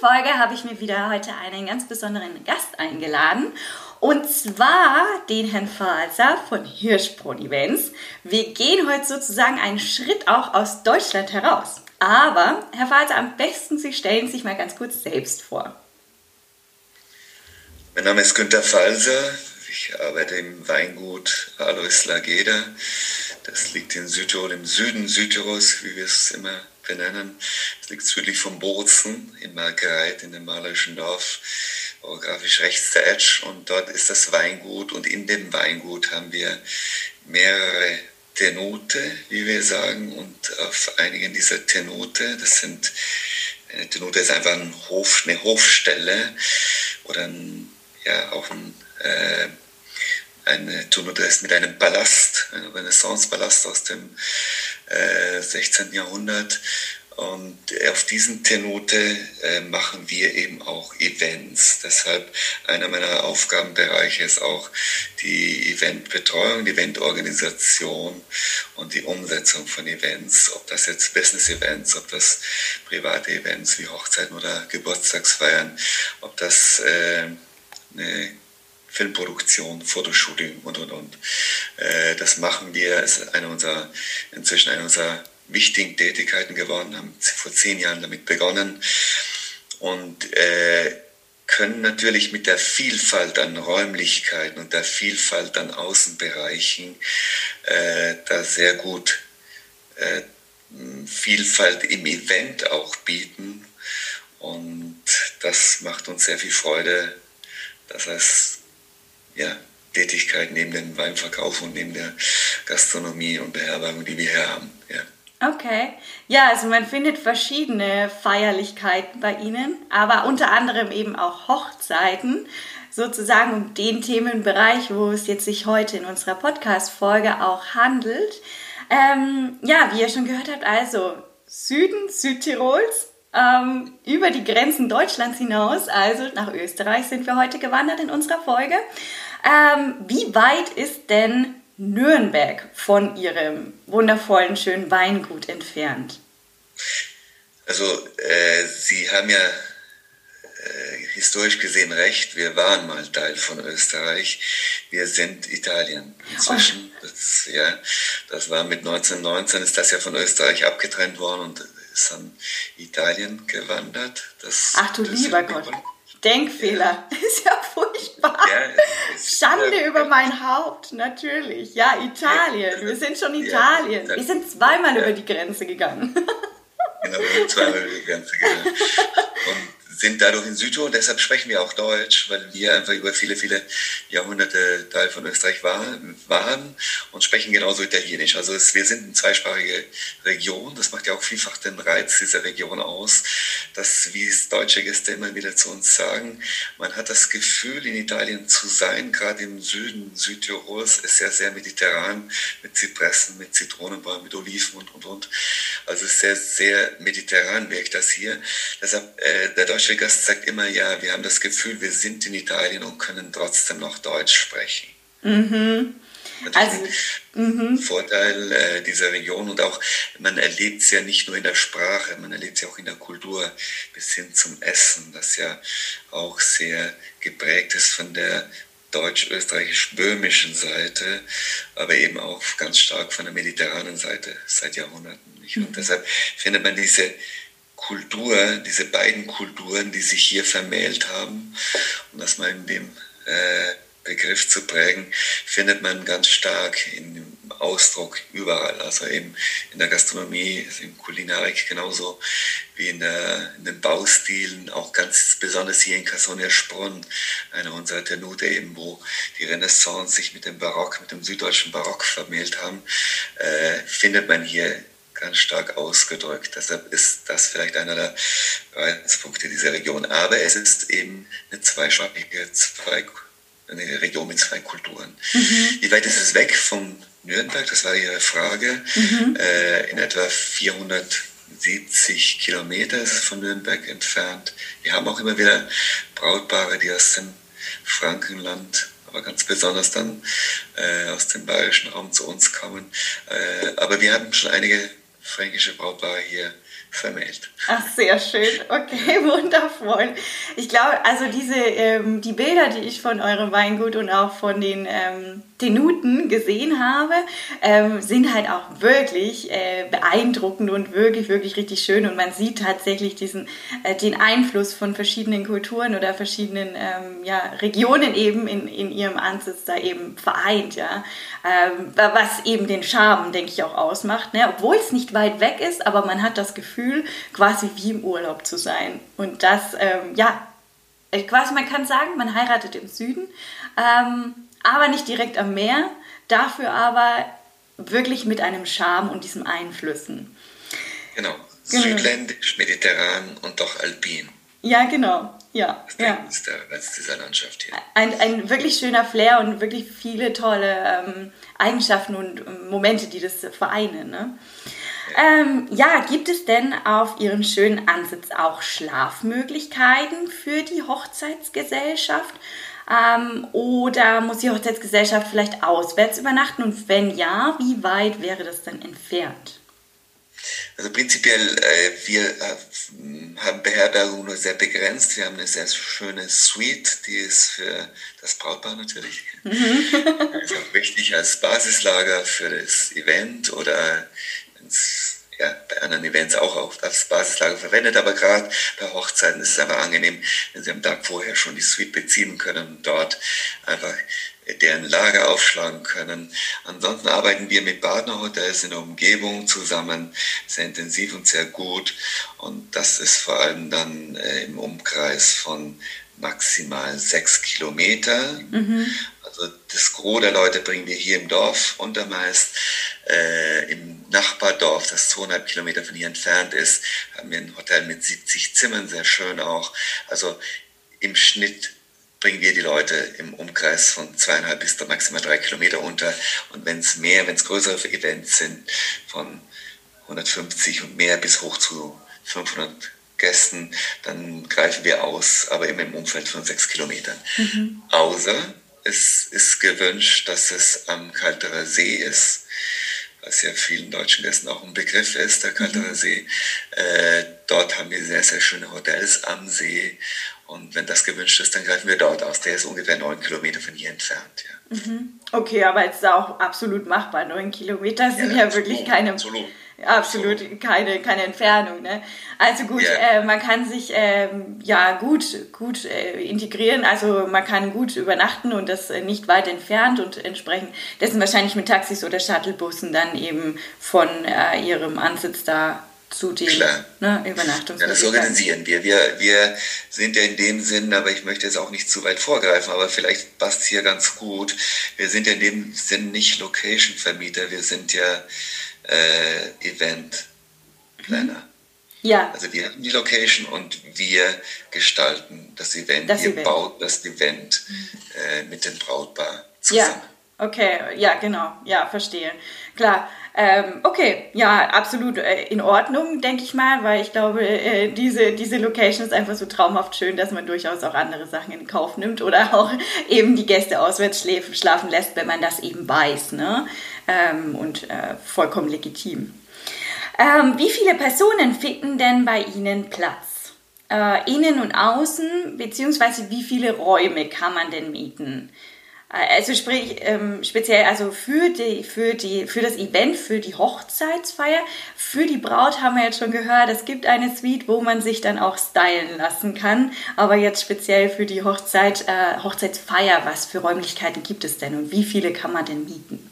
Folge habe ich mir wieder heute einen ganz besonderen Gast eingeladen. Und zwar den Herrn Falzer von Hirschbrunn Events. Wir gehen heute sozusagen einen Schritt auch aus Deutschland heraus. Aber, Herr Falzer, am besten Sie stellen sich mal ganz kurz selbst vor. Mein Name ist Günter Falser. Ich arbeite im Weingut Alois Lageda. Das liegt in Südtirol, im Süden Südtirols, wie wir es immer benennen. Es liegt südlich von Bozen in Margreit, in dem malerischen Dorf, orografisch rechts der Etsch. Und dort ist das Weingut und in dem Weingut haben wir mehrere Tenote, wie wir sagen. Und auf einigen dieser Tenote, das sind, eine Tenote ist einfach ein Hof, eine Hofstelle oder ein, ja, auch ein, äh, eine Tenote ist mit einem Palast, einem Renaissance-Palast aus dem 16. Äh, Jahrhundert. Und auf diesen Tenote äh, machen wir eben auch Events. Deshalb einer meiner Aufgabenbereiche ist auch die Eventbetreuung, die Eventorganisation und die Umsetzung von Events. Ob das jetzt Business-Events, ob das private Events wie Hochzeiten oder Geburtstagsfeiern, ob das äh, eine Filmproduktion, Fotoshooting und und und. Äh, das machen wir, ist eine unserer, inzwischen eine unserer wichtigen Tätigkeiten geworden, haben vor zehn Jahren damit begonnen und äh, können natürlich mit der Vielfalt an Räumlichkeiten und der Vielfalt an Außenbereichen äh, da sehr gut äh, Vielfalt im Event auch bieten. Und das macht uns sehr viel Freude. Das heißt, ja, Tätigkeit neben dem Weinverkauf und neben der Gastronomie und Beherbergung, die wir hier haben. Ja. Okay. Ja, also man findet verschiedene Feierlichkeiten bei Ihnen, aber unter anderem eben auch Hochzeiten, sozusagen um den Themenbereich, wo es jetzt sich heute in unserer Podcast-Folge auch handelt. Ähm, ja, wie ihr schon gehört habt, also Süden Südtirols, ähm, über die Grenzen Deutschlands hinaus, also nach Österreich sind wir heute gewandert in unserer Folge. Ähm, wie weit ist denn Nürnberg von Ihrem wundervollen, schönen Weingut entfernt? Also, äh, Sie haben ja äh, historisch gesehen recht. Wir waren mal Teil von Österreich. Wir sind Italien inzwischen. Oh. Das, ja, das war mit 1919 ist das ja von Österreich abgetrennt worden und ist an Italien gewandert. Das, Ach du lieber Gott. Denkfehler. Ja. Ist ja furchtbar. Ja, Schande ja, über mein Haupt, natürlich. Ja, Italien. Wir sind schon Italien. Wir sind zweimal über die Grenze gegangen. Genau, wir sind zweimal über die Grenze gegangen. Und sind dadurch in Südtirol, deshalb sprechen wir auch Deutsch, weil wir einfach über viele, viele Jahrhunderte Teil von Österreich waren, waren und sprechen genauso Italienisch. Also es, wir sind eine zweisprachige Region, das macht ja auch vielfach den Reiz dieser Region aus, dass, wie es deutsche Gäste immer wieder zu uns sagen, man hat das Gefühl, in Italien zu sein, gerade im Süden Südtirols ist sehr, sehr mediterran, mit Zypressen, mit Zitronenbäumen, mit Oliven und, und, und. Also sehr, sehr mediterran wirkt das hier. Deshalb, äh, der deutsche Gast sagt immer, ja, wir haben das Gefühl, wir sind in Italien und können trotzdem noch Deutsch sprechen. Mhm. Also, ein Vorteil äh, dieser Region und auch, man erlebt es ja nicht nur in der Sprache, man erlebt es ja auch in der Kultur bis hin zum Essen, das ja auch sehr geprägt ist von der deutsch-österreichisch-böhmischen Seite, aber eben auch ganz stark von der mediterranen Seite seit Jahrhunderten. Nicht? Und mhm. deshalb findet man diese Kultur, diese beiden Kulturen, die sich hier vermählt haben, um das mal in dem äh, Begriff zu prägen, findet man ganz stark in dem Ausdruck überall. Also eben in der Gastronomie, also in Kulinarik genauso wie in, der, in den Baustilen, auch ganz besonders hier in Cassonia-Sprunn, einer unserer Tenute eben, wo die Renaissance sich mit dem Barock, mit dem süddeutschen Barock vermählt haben, äh, findet man hier ganz stark ausgedrückt. Deshalb ist das vielleicht einer der Reizpunkte dieser Region. Aber es ist eben eine zweischwachige, zwei, eine Region mit zwei Kulturen. Mhm. Wie weit ist es weg von Nürnberg? Das war Ihre Frage. Mhm. Äh, in etwa 470 Kilometer ist es von Nürnberg entfernt. Wir haben auch immer wieder Brautpaare, die aus dem Frankenland aber ganz besonders dann äh, aus dem bayerischen Raum zu uns kommen. Äh, aber wir hatten schon einige fränkische Brautpaare hier vermählt. Ach, sehr schön. Okay, wundervoll. Ich glaube, also diese, ähm, die Bilder, die ich von eurem Weingut und auch von den ähm, Tenuten gesehen habe, ähm, sind halt auch wirklich äh, beeindruckend und wirklich, wirklich richtig schön. Und man sieht tatsächlich diesen, äh, den Einfluss von verschiedenen Kulturen oder verschiedenen ähm, ja, Regionen eben in, in ihrem Ansatz da eben vereint, ja. Ähm, was eben den Charme, denke ich, auch ausmacht. Ne? Obwohl es nicht weit weg ist, aber man hat das Gefühl, quasi wie im Urlaub zu sein. Und das, ähm, ja, äh, quasi man kann sagen, man heiratet im Süden. Ähm, aber nicht direkt am Meer, dafür aber wirklich mit einem Charme und diesen Einflüssen. Genau, genau. südländisch, mediterran und doch alpin. Ja, genau. Ja, das ja. ist der Reiz dieser Landschaft hier. Ein, ein wirklich schöner Flair und wirklich viele tolle ähm, Eigenschaften und ähm, Momente, die das vereinen. Ne? Ja. Ähm, ja, gibt es denn auf Ihren schönen Ansitz auch Schlafmöglichkeiten für die Hochzeitsgesellschaft? Ähm, oder muss die Hochzeitsgesellschaft vielleicht auswärts übernachten? Und wenn ja, wie weit wäre das dann entfernt? Also prinzipiell, äh, wir äh, haben Beherbergung nur sehr begrenzt. Wir haben eine sehr schöne Suite, die ist für das Brautpaar natürlich. Mhm. auch wichtig als Basislager für das Event oder wenn es ja, bei anderen Events auch auf, als Basislager verwendet, aber gerade bei Hochzeiten ist es einfach angenehm, wenn Sie am Tag vorher schon die Suite beziehen können und dort einfach deren Lager aufschlagen können. Ansonsten arbeiten wir mit Partnerhotels in der Umgebung zusammen, sehr intensiv und sehr gut. Und das ist vor allem dann äh, im Umkreis von maximal sechs Kilometer. Mhm. Also das Gros der Leute bringen wir hier im Dorf unter meist. Äh, Im Nachbardorf, das 200 Kilometer von hier entfernt ist, haben wir ein Hotel mit 70 Zimmern, sehr schön auch. Also im Schnitt bringen wir die Leute im Umkreis von zweieinhalb bis maximal drei Kilometer unter. Und wenn es mehr, wenn es größere Events sind, von 150 und mehr bis hoch zu 500 Gästen, dann greifen wir aus, aber immer im Umfeld von sechs Kilometern. Mhm. Außer es ist gewünscht, dass es am Kalterer See ist, was ja vielen deutschen Gästen auch ein Begriff ist, der Kalterer mhm. See. Äh, dort haben wir sehr, sehr schöne Hotels am See. Und wenn das gewünscht ist, dann greifen wir dort aus. Der ist ungefähr neun Kilometer von hier entfernt. Ja. Mhm. Okay, aber es ist auch absolut machbar. Neun Kilometer sind ja, ja wirklich keine. Absolut absolut keine, keine Entfernung. Ne? Also gut, yeah. äh, man kann sich ähm, ja gut, gut äh, integrieren, also man kann gut übernachten und das äh, nicht weit entfernt und entsprechend dessen wahrscheinlich mit Taxis oder Shuttlebussen dann eben von äh, ihrem Ansitz da zu den ne, Übernachtungsmöglichkeiten. Ja, das organisieren wir. wir. Wir sind ja in dem Sinn, aber ich möchte jetzt auch nicht zu weit vorgreifen, aber vielleicht passt hier ganz gut. Wir sind ja in dem Sinn nicht Location-Vermieter, wir sind ja äh, Event Planner. Ja. Also wir haben die Location und wir gestalten das Event. Das Ihr Event. baut das Event äh, mit dem Brautpaar zusammen. Ja, okay, ja, genau, ja, verstehe. Klar. Ähm, okay, ja, absolut äh, in Ordnung, denke ich mal, weil ich glaube, äh, diese, diese Location ist einfach so traumhaft schön, dass man durchaus auch andere Sachen in Kauf nimmt oder auch eben die Gäste auswärts schlafen lässt, wenn man das eben weiß. Ne? ähm, und äh, vollkommen legitim. Ähm, wie viele Personen finden denn bei Ihnen Platz? Äh, innen und außen, beziehungsweise wie viele Räume kann man denn mieten? Also sprich, ähm, speziell also für, die, für, die, für das Event, für die Hochzeitsfeier, für die Braut haben wir jetzt schon gehört, es gibt eine Suite, wo man sich dann auch stylen lassen kann. Aber jetzt speziell für die Hochzeit, äh, Hochzeitsfeier, was für Räumlichkeiten gibt es denn und wie viele kann man denn mieten?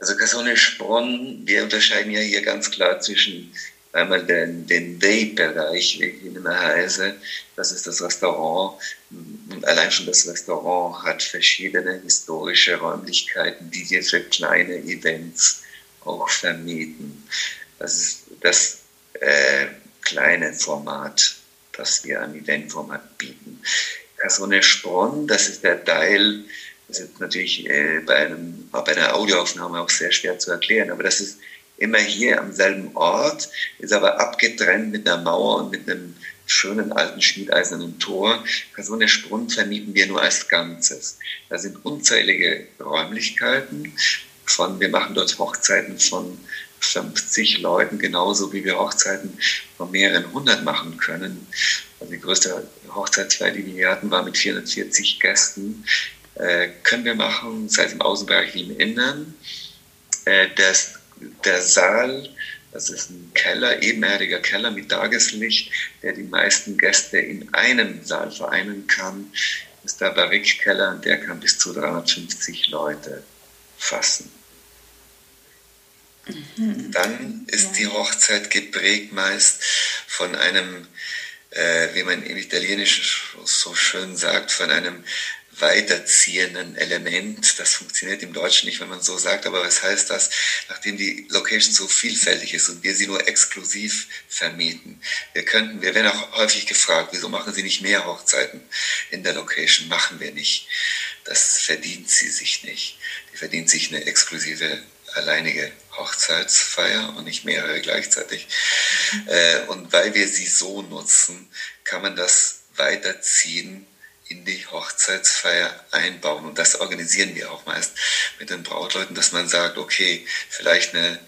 Also Casone Spronn, wir unterscheiden ja hier ganz klar zwischen einmal den, den Day-Bereich, wie ich ihn immer heiße, das ist das Restaurant. Und allein schon das Restaurant hat verschiedene historische Räumlichkeiten, die wir für kleine Events auch vermieten. Das ist das äh, kleine Format, das wir an Eventformat bieten. Casone Spron, das ist der Teil, das ist natürlich äh, bei, einem, bei einer Audioaufnahme auch sehr schwer zu erklären, aber das ist immer hier am selben Ort, ist aber abgetrennt mit einer Mauer und mit einem schönen alten schmiedeisernen Tor. Casone Sprung vermieten wir nur als Ganzes. Da sind unzählige Räumlichkeiten von, wir machen dort Hochzeiten von 50 Leuten, genauso wie wir Hochzeiten von mehreren hundert machen können. Also die größte Hochzeitsfeier, die wir hatten, war mit 440 Gästen. Äh, können wir machen, sei es im Außenbereich wie im Innern. Äh, das, der Saal, das ist ein Keller, ebenerdiger Keller mit Tageslicht, der die meisten Gäste in einem Saal vereinen kann. Ist der Barrique-Keller und der kann bis zu 350 Leute fassen. Mhm. Dann ist die Hochzeit geprägt meist von einem, äh, wie man im Italienischen so schön sagt, von einem weiterziehenden Element. Das funktioniert im Deutschen nicht, wenn man so sagt, aber was heißt das? Nachdem die Location so vielfältig ist und wir sie nur exklusiv vermieten. Wir könnten, wir werden auch häufig gefragt, wieso machen Sie nicht mehr Hochzeiten in der Location? Machen wir nicht. Das verdient sie sich nicht. Die verdient sich eine exklusive alleinige Hochzeitsfeier und nicht mehrere gleichzeitig. Mhm. Äh, und weil wir sie so nutzen, kann man das weiterziehen in die Hochzeitsfeier einbauen. Und das organisieren wir auch meist mit den Brautleuten, dass man sagt, okay, vielleicht eine,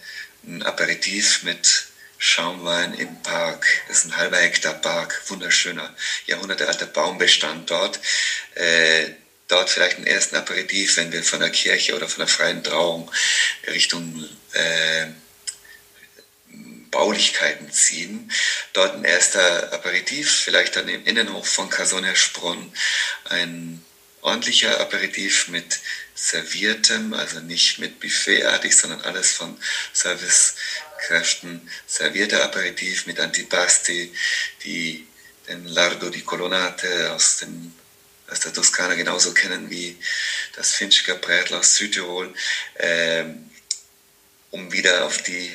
ein Aperitif mit Schaumwein im Park. Das ist ein halber Hektar Park, wunderschöner, jahrhundertealter Baumbestand dort. Äh, dort vielleicht einen ersten Aperitif, wenn wir von der Kirche oder von der freien Trauung Richtung äh, Baulichkeiten ziehen. Dort ein erster Aperitif, vielleicht dann im Innenhof von Casonia Sprunn. Ein ordentlicher Aperitif mit serviertem, also nicht mit Buffetartig, sondern alles von Servicekräften. Servierter Aperitif mit Antipasti, die den Lardo di Colonnate aus dem aus der Toskana genauso kennen wie das Finchker Brätl aus Südtirol, ähm, um wieder auf die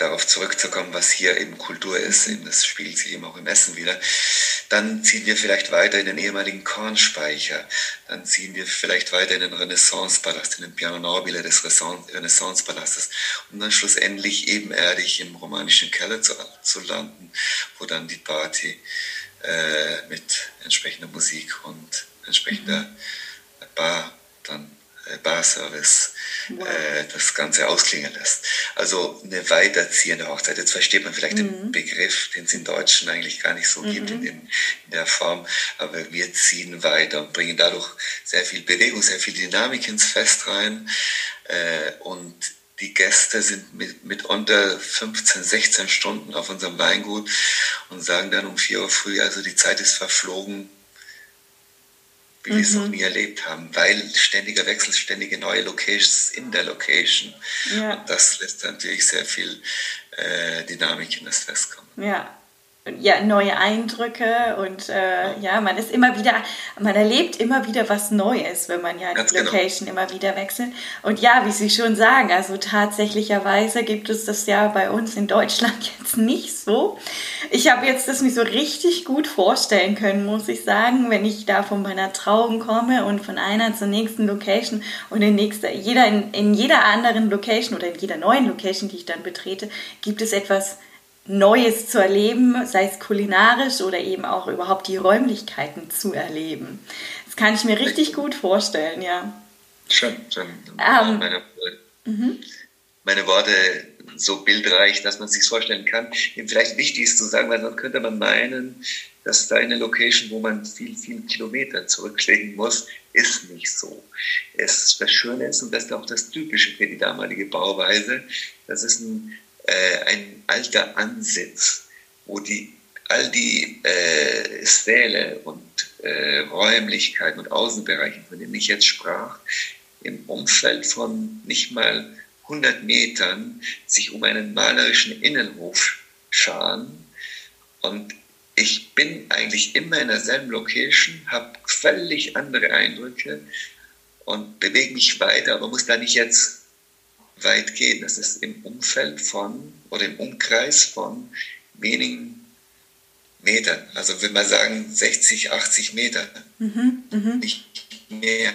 darauf zurückzukommen, was hier eben Kultur ist, eben das spiegelt sich eben auch im Essen wieder. Dann ziehen wir vielleicht weiter in den ehemaligen Kornspeicher. Dann ziehen wir vielleicht weiter in den Renaissancepalast, in den Piano Nobile des Renaissancepalastes, um dann schlussendlich ebenerdig im romanischen Keller zu, zu landen, wo dann die Party äh, mit entsprechender Musik und entsprechender mhm. Bar, dann Barservice wow. äh, das Ganze ausklingen lässt. Also eine weiterziehende Hochzeit. Jetzt versteht man vielleicht mhm. den Begriff, den es im Deutschen eigentlich gar nicht so mhm. gibt in, in, der Form, aber wir ziehen weiter und bringen dadurch sehr viel Bewegung, sehr viel Dynamik ins Fest rein äh, und die Gäste sind mit, mitunter 15, 16 Stunden auf unserem Weingut und sagen dann um 4 Uhr früh, also die Zeit ist verflogen, wie mhm. wir es noch mhm. nie erlebt haben, weil ständiger Wechsel, ständige neue Locations in der Location. Ja. Und das lässt natürlich sehr viel äh, Dynamik in das Fest kommen. Ja, ja, neue Eindrücke und äh, ja, man ist immer wieder, man erlebt immer wieder was Neues, wenn man ja die genau. Location genau. immer wieder wechselt. Und ja, wie Sie schon sagen, also tatsächlicherweise gibt es das ja bei uns in Deutschland jetzt nicht so. Ich habe jetzt das mir so richtig gut vorstellen können, muss ich sagen, wenn ich da von meiner Trauung komme und von einer zur nächsten Location und in, nächster, jeder, in, in jeder anderen Location oder in jeder neuen Location, die ich dann betrete, gibt es etwas Neues zu erleben, sei es kulinarisch oder eben auch überhaupt die Räumlichkeiten zu erleben. Das kann ich mir richtig gut vorstellen, ja. Schön, schön. Ähm, meine, mhm. meine Worte so bildreich, dass man es sich vorstellen kann. Eben vielleicht wichtig ist zu sagen, weil sonst könnte man meinen, dass da eine Location, wo man viel, viel Kilometer zurücklegen muss, ist nicht so. Es, das Schöne ist, und das ist auch das Typische für die damalige Bauweise, das ist ein äh, ein alter Ansitz, wo die, all die äh, Säle und äh, Räumlichkeiten und Außenbereiche, von denen ich jetzt sprach, im Umfeld von nicht mal 100 Metern sich um einen malerischen Innenhof scharen. Und ich bin eigentlich immer in derselben Location, habe völlig andere Eindrücke und bewege mich weiter, aber muss da nicht jetzt weit gehen. Das ist im Umfeld von oder im Umkreis von wenigen Metern. Also wenn wir sagen 60, 80 Meter, mhm, mh. nicht mehr.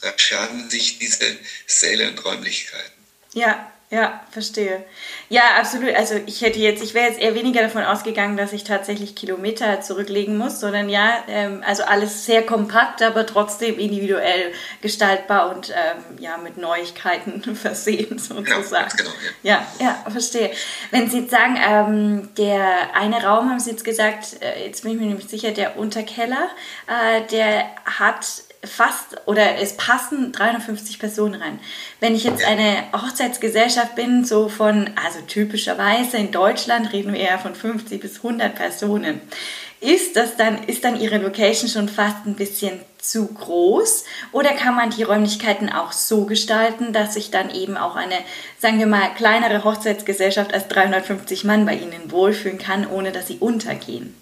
Da schaden sich diese Säle und Räumlichkeiten. Ja, ja, verstehe. Ja, absolut. Also ich hätte jetzt, ich wäre jetzt eher weniger davon ausgegangen, dass ich tatsächlich Kilometer zurücklegen muss, sondern ja, ähm, also alles sehr kompakt, aber trotzdem individuell gestaltbar und ähm, ja mit Neuigkeiten versehen sozusagen. Genau, genau, ja. ja, ja, verstehe. Wenn Sie jetzt sagen, ähm, der eine Raum, haben Sie jetzt gesagt, äh, jetzt bin ich mir nämlich sicher, der Unterkeller, äh, der hat fast oder es passen 350 Personen rein. Wenn ich jetzt eine Hochzeitsgesellschaft bin, so von, also typischerweise in Deutschland reden wir eher von 50 bis 100 Personen. Ist das dann, ist dann Ihre Location schon fast ein bisschen zu groß? Oder kann man die Räumlichkeiten auch so gestalten, dass sich dann eben auch eine, sagen wir mal, kleinere Hochzeitsgesellschaft als 350 Mann bei Ihnen wohlfühlen kann, ohne dass sie untergehen?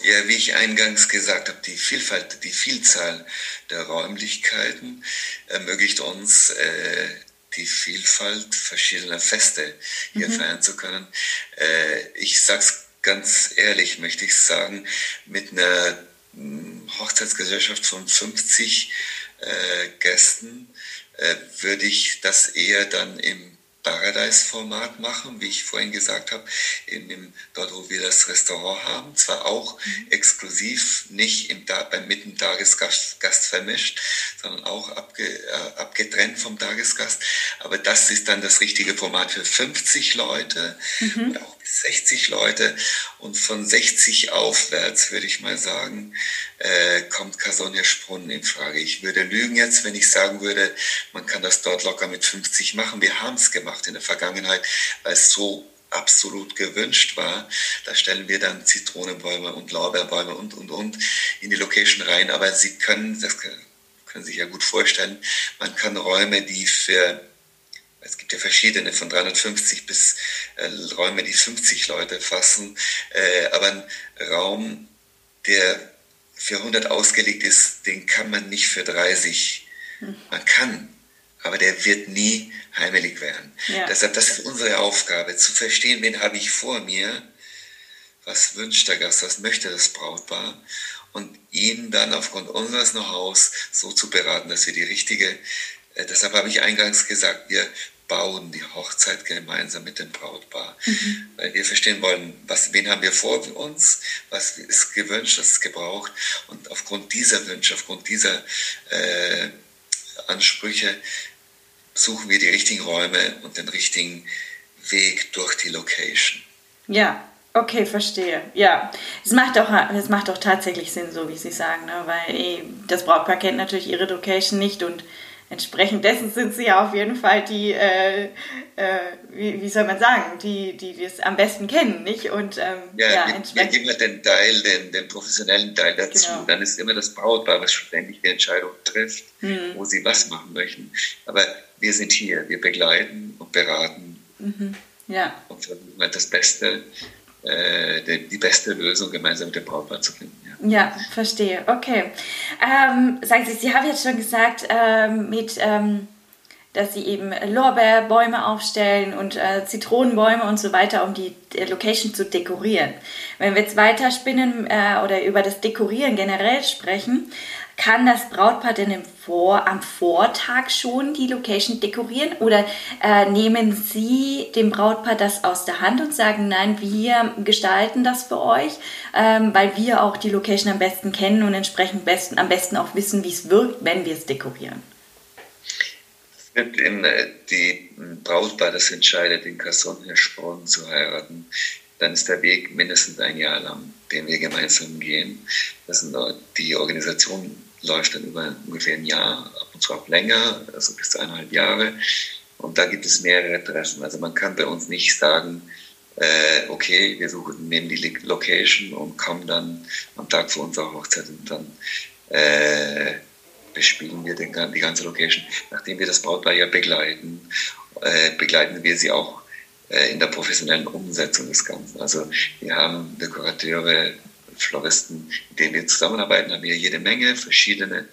Ja, wie ich eingangs gesagt habe, die Vielfalt, die Vielzahl der Räumlichkeiten ermöglicht uns, äh, die Vielfalt verschiedener Feste hier mhm. feiern zu können. Äh, ich sag's ganz ehrlich, möchte ich sagen, mit einer hm, Hochzeitsgesellschaft von 50 äh, Gästen äh, würde ich das eher dann im Paradise-Format machen, wie ich vorhin gesagt habe, in dem, dort, wo wir das Restaurant haben. Zwar auch mhm. exklusiv, nicht im, beim mitten Tagesgast Gast vermischt, sondern auch abge, äh, abgetrennt vom Tagesgast. Aber das ist dann das richtige Format für 50 Leute mhm. auch 60 Leute. Und von 60 aufwärts, würde ich mal sagen, äh, kommt Casonia Sprunn in Frage. Ich würde lügen jetzt, wenn ich sagen würde, man kann das dort locker mit 50 machen. Wir haben es gemacht in der Vergangenheit, weil es so absolut gewünscht war. Da stellen wir dann Zitronenbäume und Lorbeerbäume und, und, und in die Location rein. Aber Sie können, das können Sie sich ja gut vorstellen, man kann Räume, die für es gibt ja verschiedene, von 350 bis äh, Räume, die 50 Leute fassen. Äh, aber ein Raum, der für 100 ausgelegt ist, den kann man nicht für 30. Hm. Man kann, aber der wird nie heimelig werden. Ja. Deshalb, das ist unsere Aufgabe, zu verstehen, wen habe ich vor mir, was wünscht der Gast, was möchte das Brautpaar und ihn dann aufgrund unseres Know-hows so zu beraten, dass wir die richtige, äh, deshalb habe ich eingangs gesagt, wir bauen die Hochzeit gemeinsam mit dem Brautpaar. Mhm. Weil wir verstehen wollen, was, wen haben wir vor uns, was ist gewünscht, was ist gebraucht. Und aufgrund dieser Wünsche, aufgrund dieser äh, Ansprüche suchen wir die richtigen Räume und den richtigen Weg durch die Location. Ja, okay, verstehe. Ja, es macht auch, es macht auch tatsächlich Sinn, so wie Sie sagen, ne? weil ey, das Brautpaar kennt natürlich Ihre Location nicht und entsprechend dessen sind sie ja auf jeden Fall die, äh, äh, wie, wie, soll man sagen, die, die das am besten kennen, nicht? Und ähm, ja, ja wir, geben den Teil, den, den professionellen Teil dazu. Genau. Dann ist immer das Brautpaar, was schlussendlich die Entscheidung trifft, hm. wo sie was machen möchten. Aber wir sind hier, wir begleiten und beraten mhm. ja. und versuchen halt das Beste, äh, die, die beste Lösung gemeinsam mit dem Brautpaar zu finden. Ja, verstehe. Okay. Ähm, sagen Sie, Sie haben jetzt schon gesagt, ähm, mit, ähm, dass Sie eben Lorbeerbäume aufstellen und äh, Zitronenbäume und so weiter, um die Location zu dekorieren. Wenn wir jetzt weiterspinnen äh, oder über das Dekorieren generell sprechen, kann das Brautpaar denn im Vor am Vortag schon die Location dekorieren oder äh, nehmen Sie dem Brautpaar das aus der Hand und sagen, nein, wir gestalten das für euch, ähm, weil wir auch die Location am besten kennen und entsprechend besten, am besten auch wissen, wie es wirkt, wenn wir es dekorieren? Es wird in äh, die Brautpaar, das entscheidet, in Sporn zu heiraten, dann ist der Weg mindestens ein Jahr lang, den wir gemeinsam gehen. Das sind die Organisation läuft dann über ungefähr ein Jahr, ab und zu auch länger, also bis zu eineinhalb Jahre. Und da gibt es mehrere Treffen. Also man kann bei uns nicht sagen, äh, okay, wir suchen, nehmen die Location und kommen dann am Tag vor unserer Hochzeit und dann äh, bespielen wir den, die ganze Location. Nachdem wir das Brautpaar ja begleiten, äh, begleiten wir sie auch äh, in der professionellen Umsetzung des Ganzen. Also wir haben Dekorateure, Floristen, mit denen wir zusammenarbeiten, haben wir jede Menge verschiedene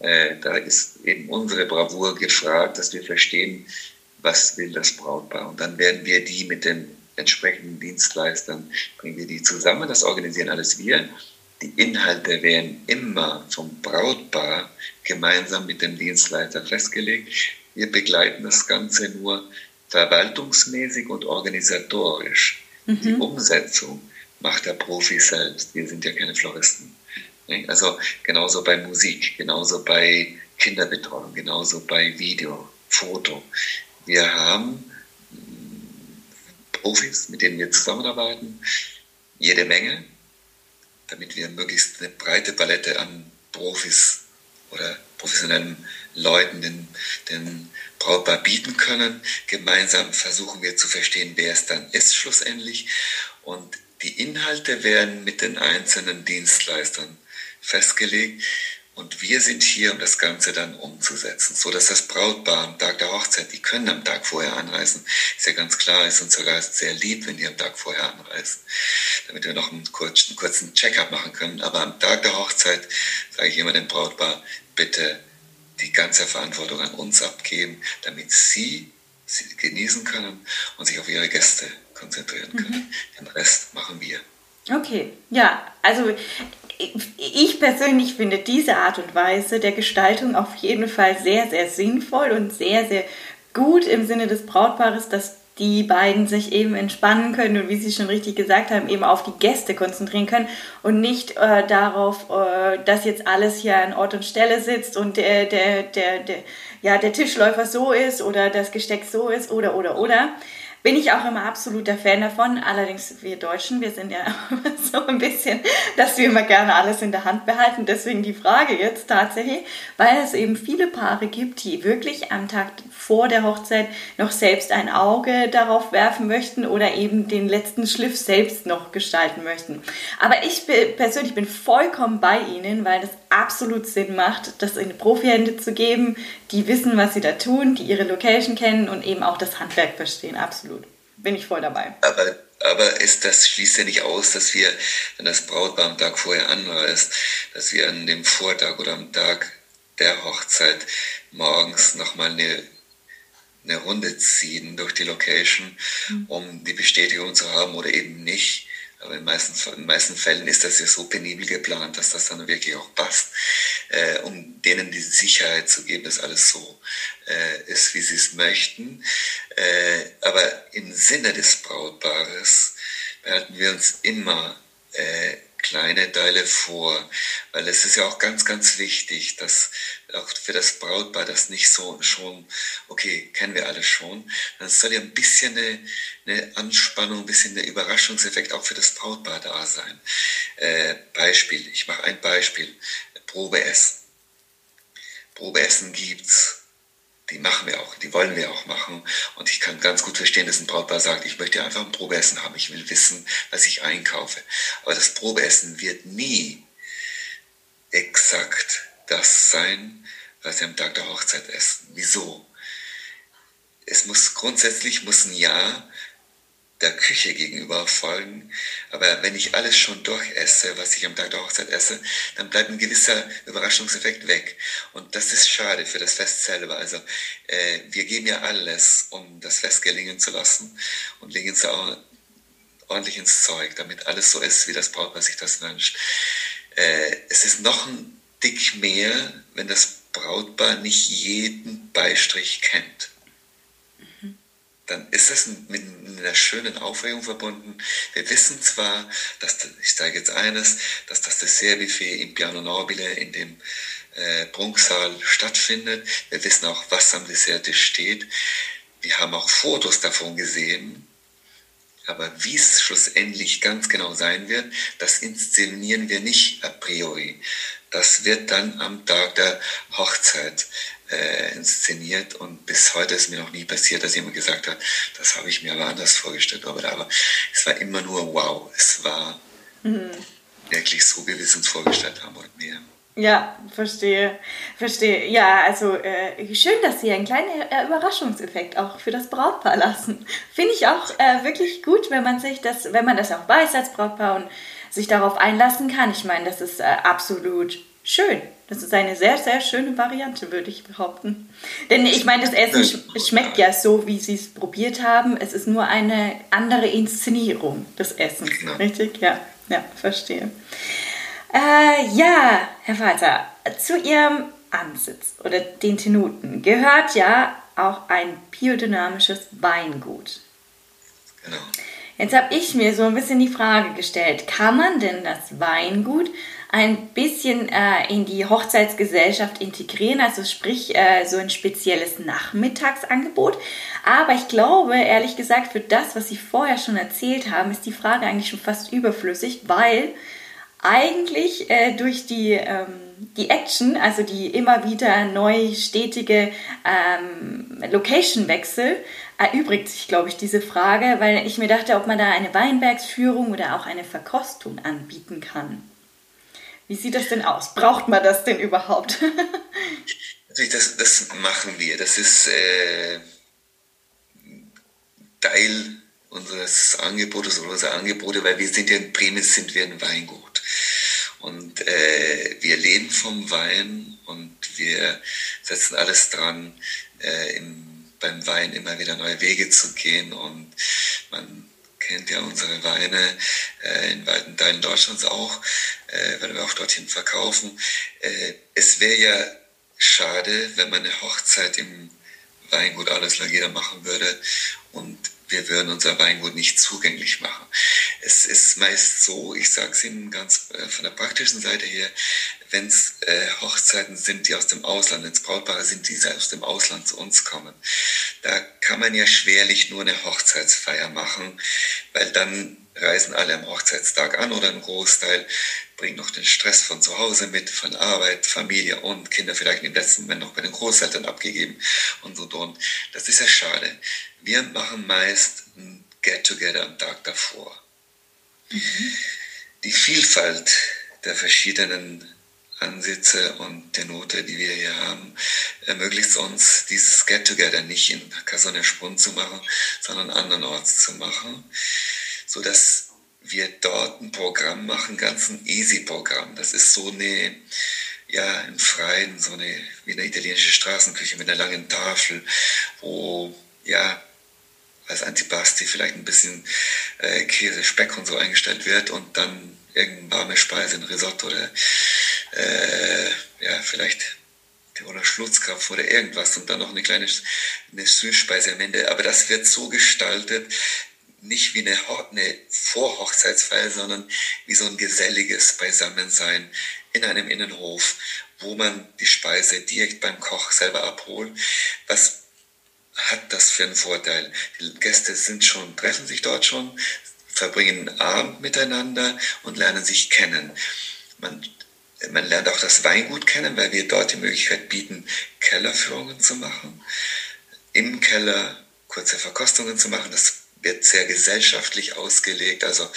Äh, da ist eben unsere Bravour gefragt, dass wir verstehen, was will das Brautpaar. Und dann werden wir die mit den entsprechenden Dienstleistern, bringen wir die zusammen, das organisieren alles wir. Die Inhalte werden immer vom Brautpaar gemeinsam mit dem Dienstleiter festgelegt. Wir begleiten das Ganze nur verwaltungsmäßig und organisatorisch. Mhm. Die Umsetzung macht der Profi selbst. Wir sind ja keine Floristen. Also genauso bei Musik, genauso bei Kinderbetreuung, genauso bei Video, Foto. Wir haben Profis, mit denen wir zusammenarbeiten, jede Menge, damit wir möglichst eine breite Palette an Profis oder professionellen Leuten den, den Brautpaar bieten können. Gemeinsam versuchen wir zu verstehen, wer es dann ist schlussendlich. Und die Inhalte werden mit den einzelnen Dienstleistern festgelegt. Und wir sind hier, um das Ganze dann umzusetzen, so dass das Brautpaar am Tag der Hochzeit, die können am Tag vorher anreisen, ist ja ganz klar, ist uns sogar sehr lieb, wenn die am Tag vorher anreisen, damit wir noch einen kurzen, Check-up machen können. Aber am Tag der Hochzeit sage ich immer dem Brautpaar, bitte die ganze Verantwortung an uns abgeben, damit sie sie genießen können und sich auf ihre Gäste konzentrieren können. Mhm. Den Rest machen wir. Okay, ja, also ich persönlich finde diese Art und Weise der Gestaltung auf jeden Fall sehr, sehr sinnvoll und sehr, sehr gut im Sinne des Brautpaares, dass die beiden sich eben entspannen können und wie Sie schon richtig gesagt haben, eben auf die Gäste konzentrieren können und nicht äh, darauf, äh, dass jetzt alles hier an Ort und Stelle sitzt und der, der, der, der, ja, der Tischläufer so ist oder das Gesteck so ist oder, oder, oder bin ich auch immer absoluter Fan davon. Allerdings wir Deutschen, wir sind ja so ein bisschen, dass wir immer gerne alles in der Hand behalten. Deswegen die Frage jetzt tatsächlich, weil es eben viele Paare gibt, die wirklich am Tag vor der Hochzeit noch selbst ein Auge darauf werfen möchten oder eben den letzten Schliff selbst noch gestalten möchten. Aber ich persönlich bin vollkommen bei Ihnen, weil das absolut Sinn macht, das in Profihände zu geben, die wissen, was sie da tun, die ihre Location kennen und eben auch das Handwerk verstehen. Absolut. Bin ich voll dabei. Aber, aber ist das schließt ja nicht aus, dass wir, wenn das Brautpaar am Tag vorher anreist, dass wir an dem Vortag oder am Tag der Hochzeit morgens nochmal eine, eine Runde ziehen durch die Location, mhm. um die Bestätigung zu haben oder eben nicht aber in meisten, in meisten Fällen ist das ja so penibel geplant, dass das dann wirklich auch passt, äh, um denen die Sicherheit zu geben, dass alles so äh, ist, wie sie es möchten. Äh, aber im Sinne des Brautpaares behalten wir uns immer äh, kleine Teile vor, weil es ist ja auch ganz, ganz wichtig, dass auch für das Brautpaar das nicht so schon, okay, kennen wir alle schon, dann soll ja ein bisschen eine, eine Anspannung, ein bisschen der Überraschungseffekt auch für das Brautpaar da sein. Äh, Beispiel, ich mache ein Beispiel, Probeessen. Probeessen gibt's die machen wir auch, die wollen wir auch machen. Und ich kann ganz gut verstehen, dass ein Brautpaar sagt, ich möchte einfach ein Probeessen haben, ich will wissen, was ich einkaufe. Aber das Probeessen wird nie exakt das sein, was sie am Tag der Hochzeit essen. Wieso? Es muss grundsätzlich muss ein Ja der Küche gegenüber folgen. Aber wenn ich alles schon durchesse, was ich am Tag der Hochzeit esse, dann bleibt ein gewisser Überraschungseffekt weg. Und das ist schade für das Fest selber. Also äh, wir geben ja alles, um das Fest gelingen zu lassen und legen es auch ordentlich ins Zeug, damit alles so ist, wie das Brautpaar sich das wünscht. Äh, es ist noch ein Dick mehr, wenn das Brautpaar nicht jeden Beistrich kennt dann ist das mit einer schönen Aufregung verbunden. Wir wissen zwar, dass, ich sage jetzt eines, dass das Dessertbuffet im Piano Nobile in dem äh, Prunksaal stattfindet. Wir wissen auch, was am Desserttisch steht. Wir haben auch Fotos davon gesehen. Aber wie es schlussendlich ganz genau sein wird, das inszenieren wir nicht a priori. Das wird dann am Tag der Hochzeit äh, inszeniert und bis heute ist mir noch nie passiert, dass jemand gesagt hat, das habe ich mir aber anders vorgestellt. Aber, aber es war immer nur wow, es war mhm. wirklich so, wie wir es uns vorgestellt haben und mehr. Ja, verstehe, verstehe. Ja, also äh, schön, dass Sie einen kleinen äh, Überraschungseffekt auch für das Brautpaar lassen. Finde ich auch äh, wirklich gut, wenn man sich das, wenn man das auch weiß als Brautpaar und sich darauf einlassen kann. Ich meine, das ist äh, absolut schön. Das ist eine sehr, sehr schöne Variante, würde ich behaupten. Denn ich meine, das Essen sch schmeckt ja so, wie Sie es probiert haben. Es ist nur eine andere Inszenierung des Essens, richtig? Ja, ja, verstehe. Äh, ja, Herr Vater, zu Ihrem Ansitz oder den Tenuten gehört ja auch ein biodynamisches Weingut. Genau. Jetzt habe ich mir so ein bisschen die Frage gestellt, kann man denn das Weingut ein bisschen äh, in die Hochzeitsgesellschaft integrieren, also sprich äh, so ein spezielles Nachmittagsangebot. Aber ich glaube, ehrlich gesagt, für das, was Sie vorher schon erzählt haben, ist die Frage eigentlich schon fast überflüssig, weil eigentlich äh, durch die, ähm, die Action, also die immer wieder neu stetige ähm, Location-Wechsel, erübrigt sich, glaube ich, diese Frage, weil ich mir dachte, ob man da eine Weinbergsführung oder auch eine Verkostung anbieten kann. Wie sieht das denn aus? Braucht man das denn überhaupt? Das, das machen wir. Das ist äh, Teil unseres Angebotes oder unserer Angebote, weil wir sind ja in Bremen sind wir ein Weingut. Und äh, wir leben vom Wein und wir setzen alles dran, äh, im, beim Wein immer wieder neue Wege zu gehen. Und man kennt ja unsere Weine äh, in weiten Teilen Deutschlands auch, äh, weil wir auch dorthin verkaufen. Äh, es wäre ja schade, wenn man eine Hochzeit im Weingut Alles Lageda machen würde und wir würden unser Weingut nicht zugänglich machen. Es ist meist so, ich sage es Ihnen ganz äh, von der praktischen Seite her, wenn es äh, Hochzeiten sind, die aus dem Ausland, wenn es Brautpaare sind, die aus dem Ausland zu uns kommen, da kann man ja schwerlich nur eine Hochzeitsfeier machen, weil dann reisen alle am Hochzeitstag an oder ein Großteil bringt noch den Stress von zu Hause mit, von Arbeit, Familie und Kinder vielleicht im letzten Moment noch bei den Großeltern abgegeben und so und. Das ist ja schade. Wir machen meist ein Get-Together am Tag davor. Mhm. Die Vielfalt der verschiedenen Ansätze und der Note, die wir hier haben, ermöglicht es uns, dieses Get-Together nicht in Kaserne Sprung zu machen, sondern andernorts zu machen, sodass wir dort ein Programm machen, ganz ein Easy-Programm. Das ist so eine, ja, im Freien, so eine, wie eine italienische Straßenküche mit einer langen Tafel, wo, ja, als Antipasti vielleicht ein bisschen äh, Käse, Speck und so eingestellt wird und dann irgendeine warme Speise, ein Risotto oder äh, ja, vielleicht oder Schlutzkraft oder irgendwas und dann noch eine kleine eine Süßspeise am Ende. Aber das wird so gestaltet, nicht wie eine, eine Vorhochzeitsfeier, sondern wie so ein geselliges Beisammensein in einem Innenhof, wo man die Speise direkt beim Koch selber abholt. Was hat das für einen Vorteil? Die Gäste sind schon, treffen sich dort schon, verbringen Abend miteinander und lernen sich kennen. Man, man lernt auch das Weingut kennen, weil wir dort die Möglichkeit bieten, Kellerführungen zu machen, im Keller kurze Verkostungen zu machen. Das wird sehr gesellschaftlich ausgelegt, also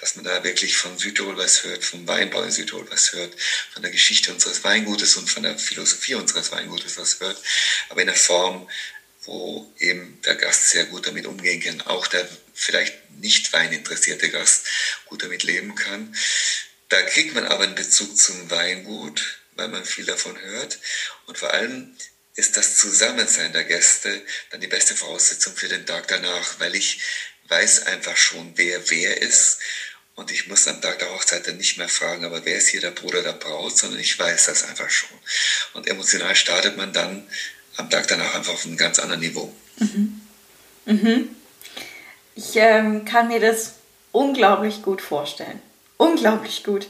dass man da wirklich von Südtirol was hört, vom Weinbau in Südtirol was hört, von der Geschichte unseres Weingutes und von der Philosophie unseres Weingutes was hört, aber in der Form, wo eben der Gast sehr gut damit umgehen kann, auch der vielleicht nicht weininteressierte Gast gut damit leben kann. Da kriegt man aber einen Bezug zum Weingut, weil man viel davon hört und vor allem ist das Zusammensein der Gäste dann die beste Voraussetzung für den Tag danach, weil ich weiß einfach schon, wer wer ist. Und ich muss am Tag der Hochzeit dann nicht mehr fragen, aber wer ist hier der Bruder der Braut, sondern ich weiß das einfach schon. Und emotional startet man dann am Tag danach einfach auf einem ganz anderen Niveau. Mhm. Mhm. Ich ähm, kann mir das unglaublich gut vorstellen unglaublich gut.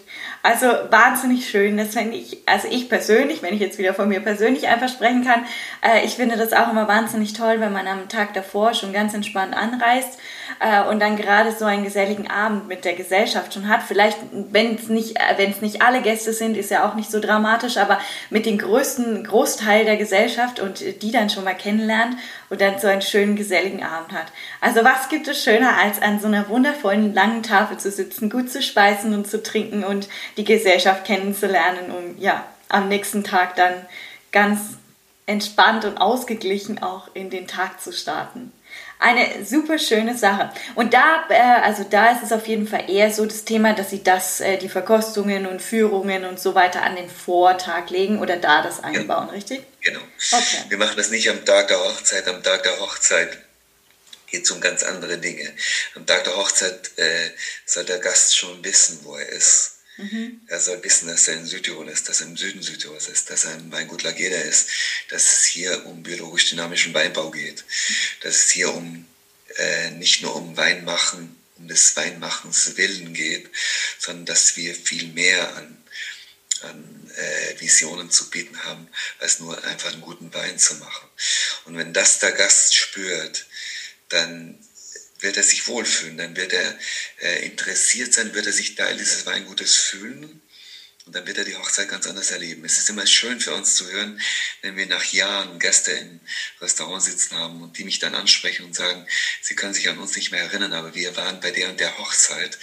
Also wahnsinnig schön. Das finde ich, also ich persönlich, wenn ich jetzt wieder von mir persönlich einfach sprechen kann, äh, ich finde das auch immer wahnsinnig toll, wenn man am Tag davor schon ganz entspannt anreist äh, und dann gerade so einen geselligen Abend mit der Gesellschaft schon hat. Vielleicht, wenn es nicht, äh, wenn es nicht alle Gäste sind, ist ja auch nicht so dramatisch, aber mit dem größten Großteil der Gesellschaft und die dann schon mal kennenlernt und dann so einen schönen geselligen Abend hat. Also was gibt es schöner, als an so einer wundervollen langen Tafel zu sitzen, gut zu speisen und zu trinken und die Gesellschaft kennenzulernen, um ja am nächsten Tag dann ganz entspannt und ausgeglichen auch in den Tag zu starten. Eine super schöne Sache. Und da, äh, also da ist es auf jeden Fall eher so das Thema, dass sie das, äh, die Verkostungen und Führungen und so weiter an den Vortag legen oder da das einbauen, ja. richtig? Genau. Okay. Wir machen das nicht am Tag der Hochzeit. Am Tag der Hochzeit geht es um ganz andere Dinge. Am Tag der Hochzeit äh, soll der Gast schon wissen, wo er ist. Mhm. Er soll wissen, dass er in Südtirol ist, dass er im Süden Südtirols ist, dass er im Weingut Lageda ist, dass es hier um biologisch dynamischen Weinbau geht, dass es hier um äh, nicht nur um Weinmachen, um des Weinmachens willen geht, sondern dass wir viel mehr an, an äh, Visionen zu bieten haben, als nur einfach einen guten Wein zu machen. Und wenn das der Gast spürt, dann wird er sich wohlfühlen, dann wird er äh, interessiert sein, wird er sich Teil dieses Weingutes fühlen und dann wird er die Hochzeit ganz anders erleben. Es ist immer schön für uns zu hören, wenn wir nach Jahren Gäste im Restaurant sitzen haben und die mich dann ansprechen und sagen, sie können sich an uns nicht mehr erinnern, aber wir waren bei der und der Hochzeit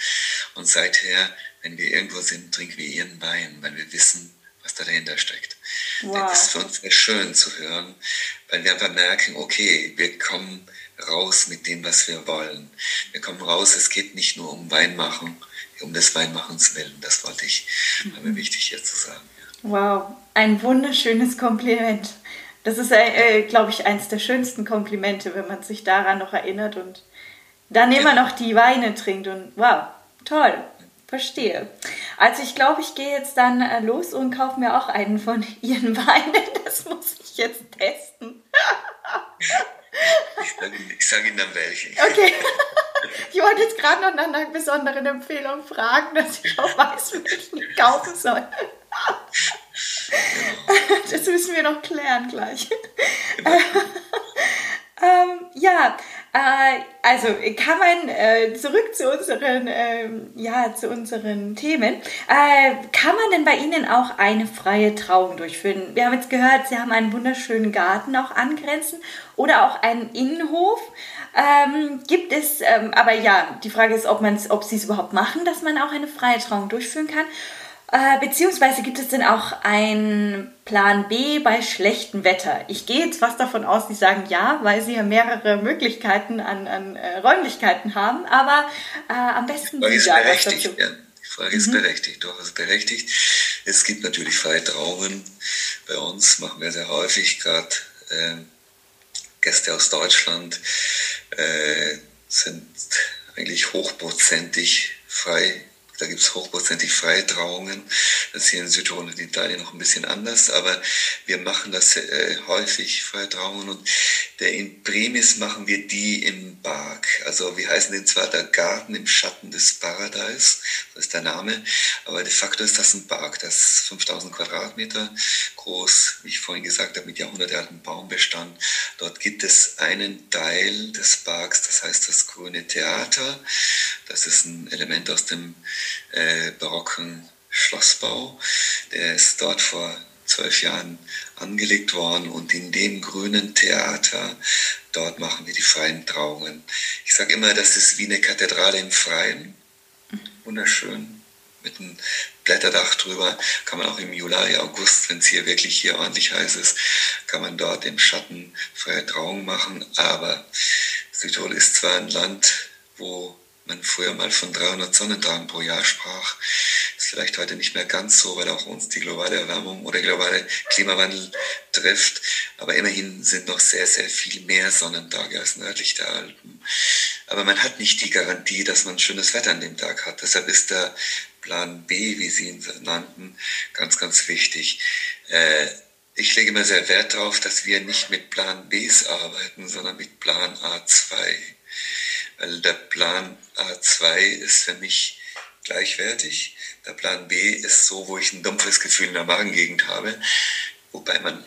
und seither, wenn wir irgendwo sind, trinken wir ihren Wein, weil wir wissen, was da dahinter steckt. Wow. Das ist für uns sehr schön zu hören, weil wir einfach merken, okay, wir kommen raus mit dem, was wir wollen. Wir kommen raus, es geht nicht nur um Weinmachen, um des Weinmachens willen. Das wollte ich, war mir mhm. wichtig hier zu sagen. Ja. Wow, ein wunderschönes Kompliment. Das ist, äh, glaube ich, eines der schönsten Komplimente, wenn man sich daran noch erinnert und dann immer ja. noch die Weine trinkt und wow, toll, verstehe. Also ich glaube, ich gehe jetzt dann äh, los und kaufe mir auch einen von Ihren Weinen. Das muss ich jetzt testen. Ich sage sag Ihnen dann welche. Okay. Ich wollte jetzt gerade noch nach einer besonderen Empfehlung fragen, dass ich auch weiß, welchen ich kaufen soll. Das müssen wir noch klären gleich. Genau. ähm, ja, äh, also kann man äh, zurück zu unseren, äh, ja, zu unseren Themen. Äh, kann man denn bei Ihnen auch eine freie Trauung durchführen? Wir haben jetzt gehört, Sie haben einen wunderschönen Garten auch angrenzen oder auch einen Innenhof. Ähm, gibt es, ähm, aber ja, die Frage ist, ob, ob Sie es überhaupt machen, dass man auch eine freie Trauung durchführen kann. Äh, beziehungsweise gibt es denn auch einen Plan B bei schlechtem Wetter? Ich gehe jetzt fast davon aus, Sie sagen ja, weil Sie ja mehrere Möglichkeiten an, an äh, Räumlichkeiten haben, aber äh, am besten Die Frage ist berechtigt, ja. Die Frage mhm. ist berechtigt, doch, ist berechtigt. Es gibt natürlich freie Trauungen. Bei uns machen wir sehr häufig gerade äh, Gäste aus Deutschland äh, sind eigentlich hochprozentig frei da gibt es hochprozentig freie Trauungen. Das ist hier in Südtirol und Italien noch ein bisschen anders, aber wir machen das äh, häufig, freie Trauungen. Und der in Premis machen wir die im Park. Also wir heißen den zwar der Garten im Schatten des Paradies, das ist der Name, aber de facto ist das ein Park. Das ist 5000 Quadratmeter groß, wie ich vorhin gesagt habe, mit jahrhundertealten Baumbestand. Dort gibt es einen Teil des Parks, das heißt das Grüne Theater. Das ist ein Element aus dem äh, barocken Schlossbau. Der ist dort vor zwölf Jahren angelegt worden und in dem grünen Theater, dort machen wir die freien Trauungen. Ich sage immer, das ist wie eine Kathedrale im Freien. Wunderschön. Mit einem Blätterdach drüber kann man auch im Juli, August, wenn es hier wirklich hier ordentlich heiß ist, kann man dort im Schatten freie Trauungen machen. Aber Südtirol ist zwar ein Land, wo man früher mal von 300 Sonnentagen pro Jahr sprach, ist vielleicht heute nicht mehr ganz so, weil auch uns die globale Erwärmung oder globale Klimawandel trifft. Aber immerhin sind noch sehr, sehr viel mehr Sonnentage als nördlich der Alpen. Aber man hat nicht die Garantie, dass man schönes Wetter an dem Tag hat. Deshalb ist der Plan B, wie Sie ihn nannten, ganz, ganz wichtig. Äh, ich lege immer sehr Wert darauf, dass wir nicht mit Plan Bs arbeiten, sondern mit Plan A2 weil der Plan A2 ist für mich gleichwertig. Der Plan B ist so, wo ich ein dumpfes Gefühl in der Magengegend habe, wobei man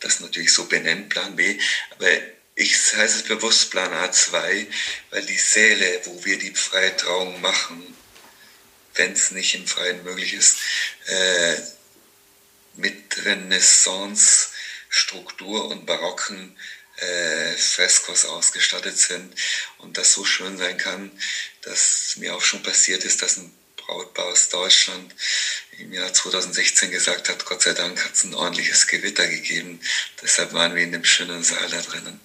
das natürlich so benennt, Plan B, aber ich heiße es bewusst Plan A2, weil die Säle, wo wir die freie Trauung machen, wenn es nicht im Freien möglich ist, äh, mit Renaissance-Struktur und barocken äh, Freskos ausgestattet sind und das so schön sein kann, dass mir auch schon passiert ist, dass ein Brautpaar aus Deutschland im Jahr 2016 gesagt hat, Gott sei Dank hat es ein ordentliches Gewitter gegeben, deshalb waren wir in dem schönen Saal da drinnen.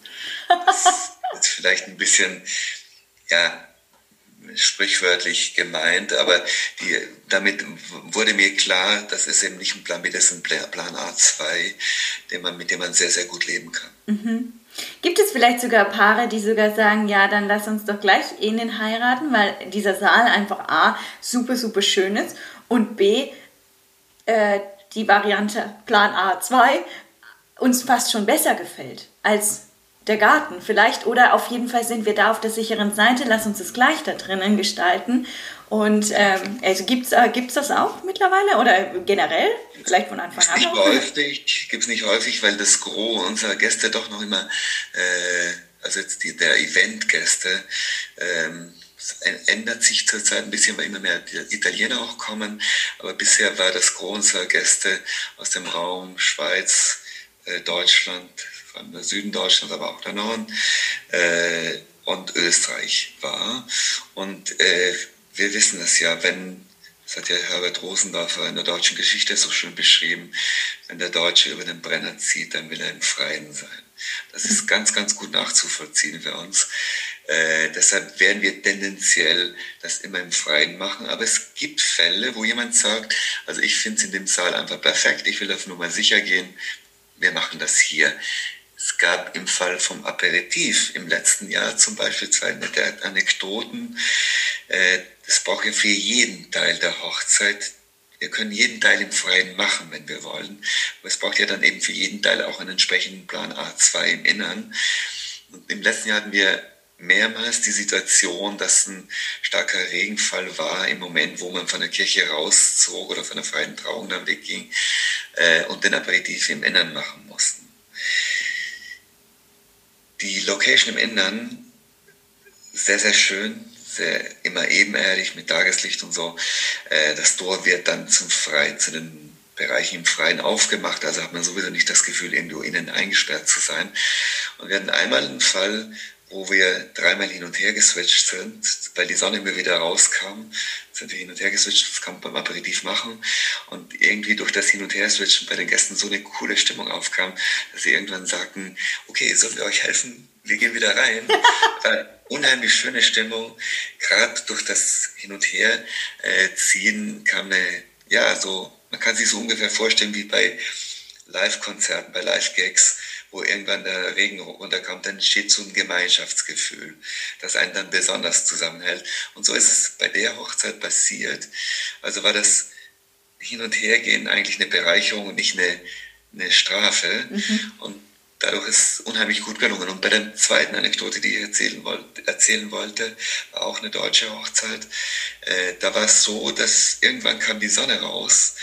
Das ist vielleicht ein bisschen, ja, sprichwörtlich gemeint, aber die, damit wurde mir klar, das ist eben nicht ein Plan B, das ist ein Plan A2, den man, mit dem man sehr, sehr gut leben kann. Mhm. Gibt es vielleicht sogar Paare, die sogar sagen, ja, dann lass uns doch gleich innen heiraten, weil dieser Saal einfach A, super, super schön ist und B, äh, die Variante Plan A2 uns fast schon besser gefällt als der Garten vielleicht oder auf jeden Fall sind wir da auf der sicheren Seite, lass uns das gleich da drinnen gestalten. Und ähm, also gibt es äh, gibt's das auch mittlerweile oder generell? Vielleicht von Anfang an? Nicht häufig, gibt es nicht häufig, weil das Gros unserer Gäste doch noch immer, äh, also jetzt die, der Eventgäste, ähm, ändert sich zurzeit ein bisschen, weil immer mehr Italiener auch kommen. Aber bisher war das Gros unserer Gäste aus dem Raum Schweiz, äh, Deutschland, der Süden Deutschlands, aber auch der Norden äh, und Österreich war. Und äh, wir wissen es ja, wenn, das hat ja Herbert Rosendorfer in der deutschen Geschichte so schön beschrieben, wenn der Deutsche über den Brenner zieht, dann will er im Freien sein. Das ist ganz, ganz gut nachzuvollziehen für uns. Äh, deshalb werden wir tendenziell das immer im Freien machen. Aber es gibt Fälle, wo jemand sagt, also ich finde es in dem Saal einfach perfekt, ich will auf Nummer sicher gehen, wir machen das hier. Es gab im Fall vom Aperitif im letzten Jahr zum Beispiel zwei nette Anekdoten. Äh, braucht ja für jeden Teil der Hochzeit wir können jeden Teil im Freien machen, wenn wir wollen. Aber es braucht ja dann eben für jeden Teil auch einen entsprechenden Plan A2 im Innern. Und im letzten Jahr hatten wir mehrmals die Situation, dass ein starker Regenfall war im Moment, wo man von der Kirche rauszog oder von der freien Trauung dann wegging äh, und den Aperitif im Innern machen mussten. Die Location im Innern, sehr, sehr schön, sehr, immer ebenerdig mit Tageslicht und so. Äh, das Tor wird dann zum Frei, zu den Bereichen im Freien aufgemacht, also hat man sowieso nicht das Gefühl, irgendwo innen eingesperrt zu sein. Und wir hatten einmal einen Fall, wo wir dreimal hin und her geswitcht sind, weil die Sonne immer wieder rauskam, sind wir hin und her geswitcht, das kann man beim Aperitif machen und irgendwie durch das Hin und Her switchen bei den Gästen so eine coole Stimmung aufkam, dass sie irgendwann sagten, okay, sollen wir euch helfen? Wir gehen wieder rein. unheimlich schöne Stimmung, gerade durch das Hin und Her äh, ziehen kam eine, ja, so, man kann sich so ungefähr vorstellen wie bei Live-Konzerten, bei Live-Gags, wo irgendwann der Regen runterkommt, dann entsteht so ein Gemeinschaftsgefühl, das einen dann besonders zusammenhält. Und so ist es bei der Hochzeit passiert. Also war das Hin- und Hergehen eigentlich eine Bereicherung und nicht eine, eine Strafe. Mhm. Und dadurch ist es unheimlich gut gelungen. Und bei der zweiten Anekdote, die ich erzählen wollte, erzählen wollte war auch eine deutsche Hochzeit. Äh, da war es so, dass irgendwann kam die Sonne raus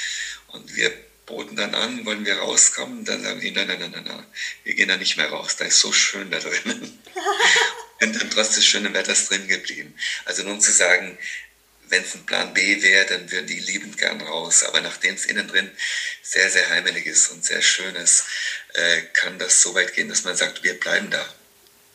und wir boten dann an, wollen wir rauskommen? Dann sagen die, nein, nein, nein, nein, nein, wir gehen da nicht mehr raus, da ist so schön da drinnen. Sind dann trotz des schönen Wetters drin geblieben. Also nun zu sagen, wenn es ein Plan B wäre, dann würden die liebend gern raus. Aber nachdem es innen drin sehr, sehr heimelig ist und sehr schön ist, äh, kann das so weit gehen, dass man sagt, wir bleiben da.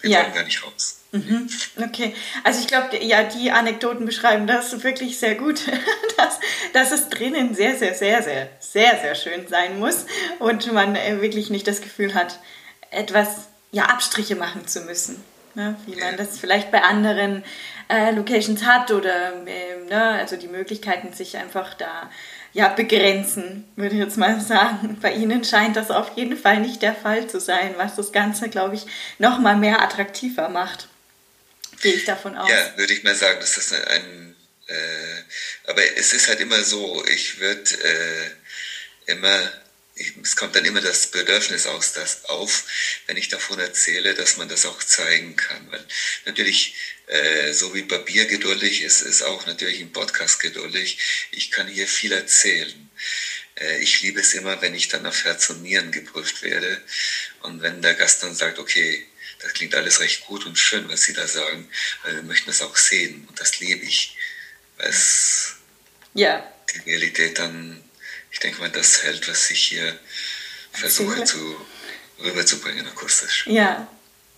Wir ja. wollen gar nicht raus. Mhm. Okay, also ich glaube, ja, die Anekdoten beschreiben das wirklich sehr gut, dass, dass es drinnen sehr, sehr, sehr, sehr, sehr, sehr schön sein muss und man äh, wirklich nicht das Gefühl hat, etwas, ja, Abstriche machen zu müssen, ne? wie man das vielleicht bei anderen äh, Locations hat oder, äh, ne? also die Möglichkeiten sich einfach da ja, begrenzen, würde ich jetzt mal sagen. Bei Ihnen scheint das auf jeden Fall nicht der Fall zu sein, was das Ganze, glaube ich, noch mal mehr attraktiver macht. Gehe ich davon aus. Ja, würde ich mal sagen, dass das ein, äh, aber es ist halt immer so, ich würde äh, immer, es kommt dann immer das Bedürfnis aus, das auf, wenn ich davon erzähle, dass man das auch zeigen kann. Weil natürlich, äh, so wie Papier geduldig ist, ist auch natürlich ein Podcast geduldig. Ich kann hier viel erzählen. Äh, ich liebe es immer, wenn ich dann auf Herz und Nieren geprüft werde und wenn der Gast dann sagt, okay, das klingt alles recht gut und schön, was Sie da sagen, weil wir möchten es auch sehen und das lebe ich, weil es ja. die Realität dann, ich denke mal, das hält, was ich hier versuche zu, rüberzubringen akustisch. Ja,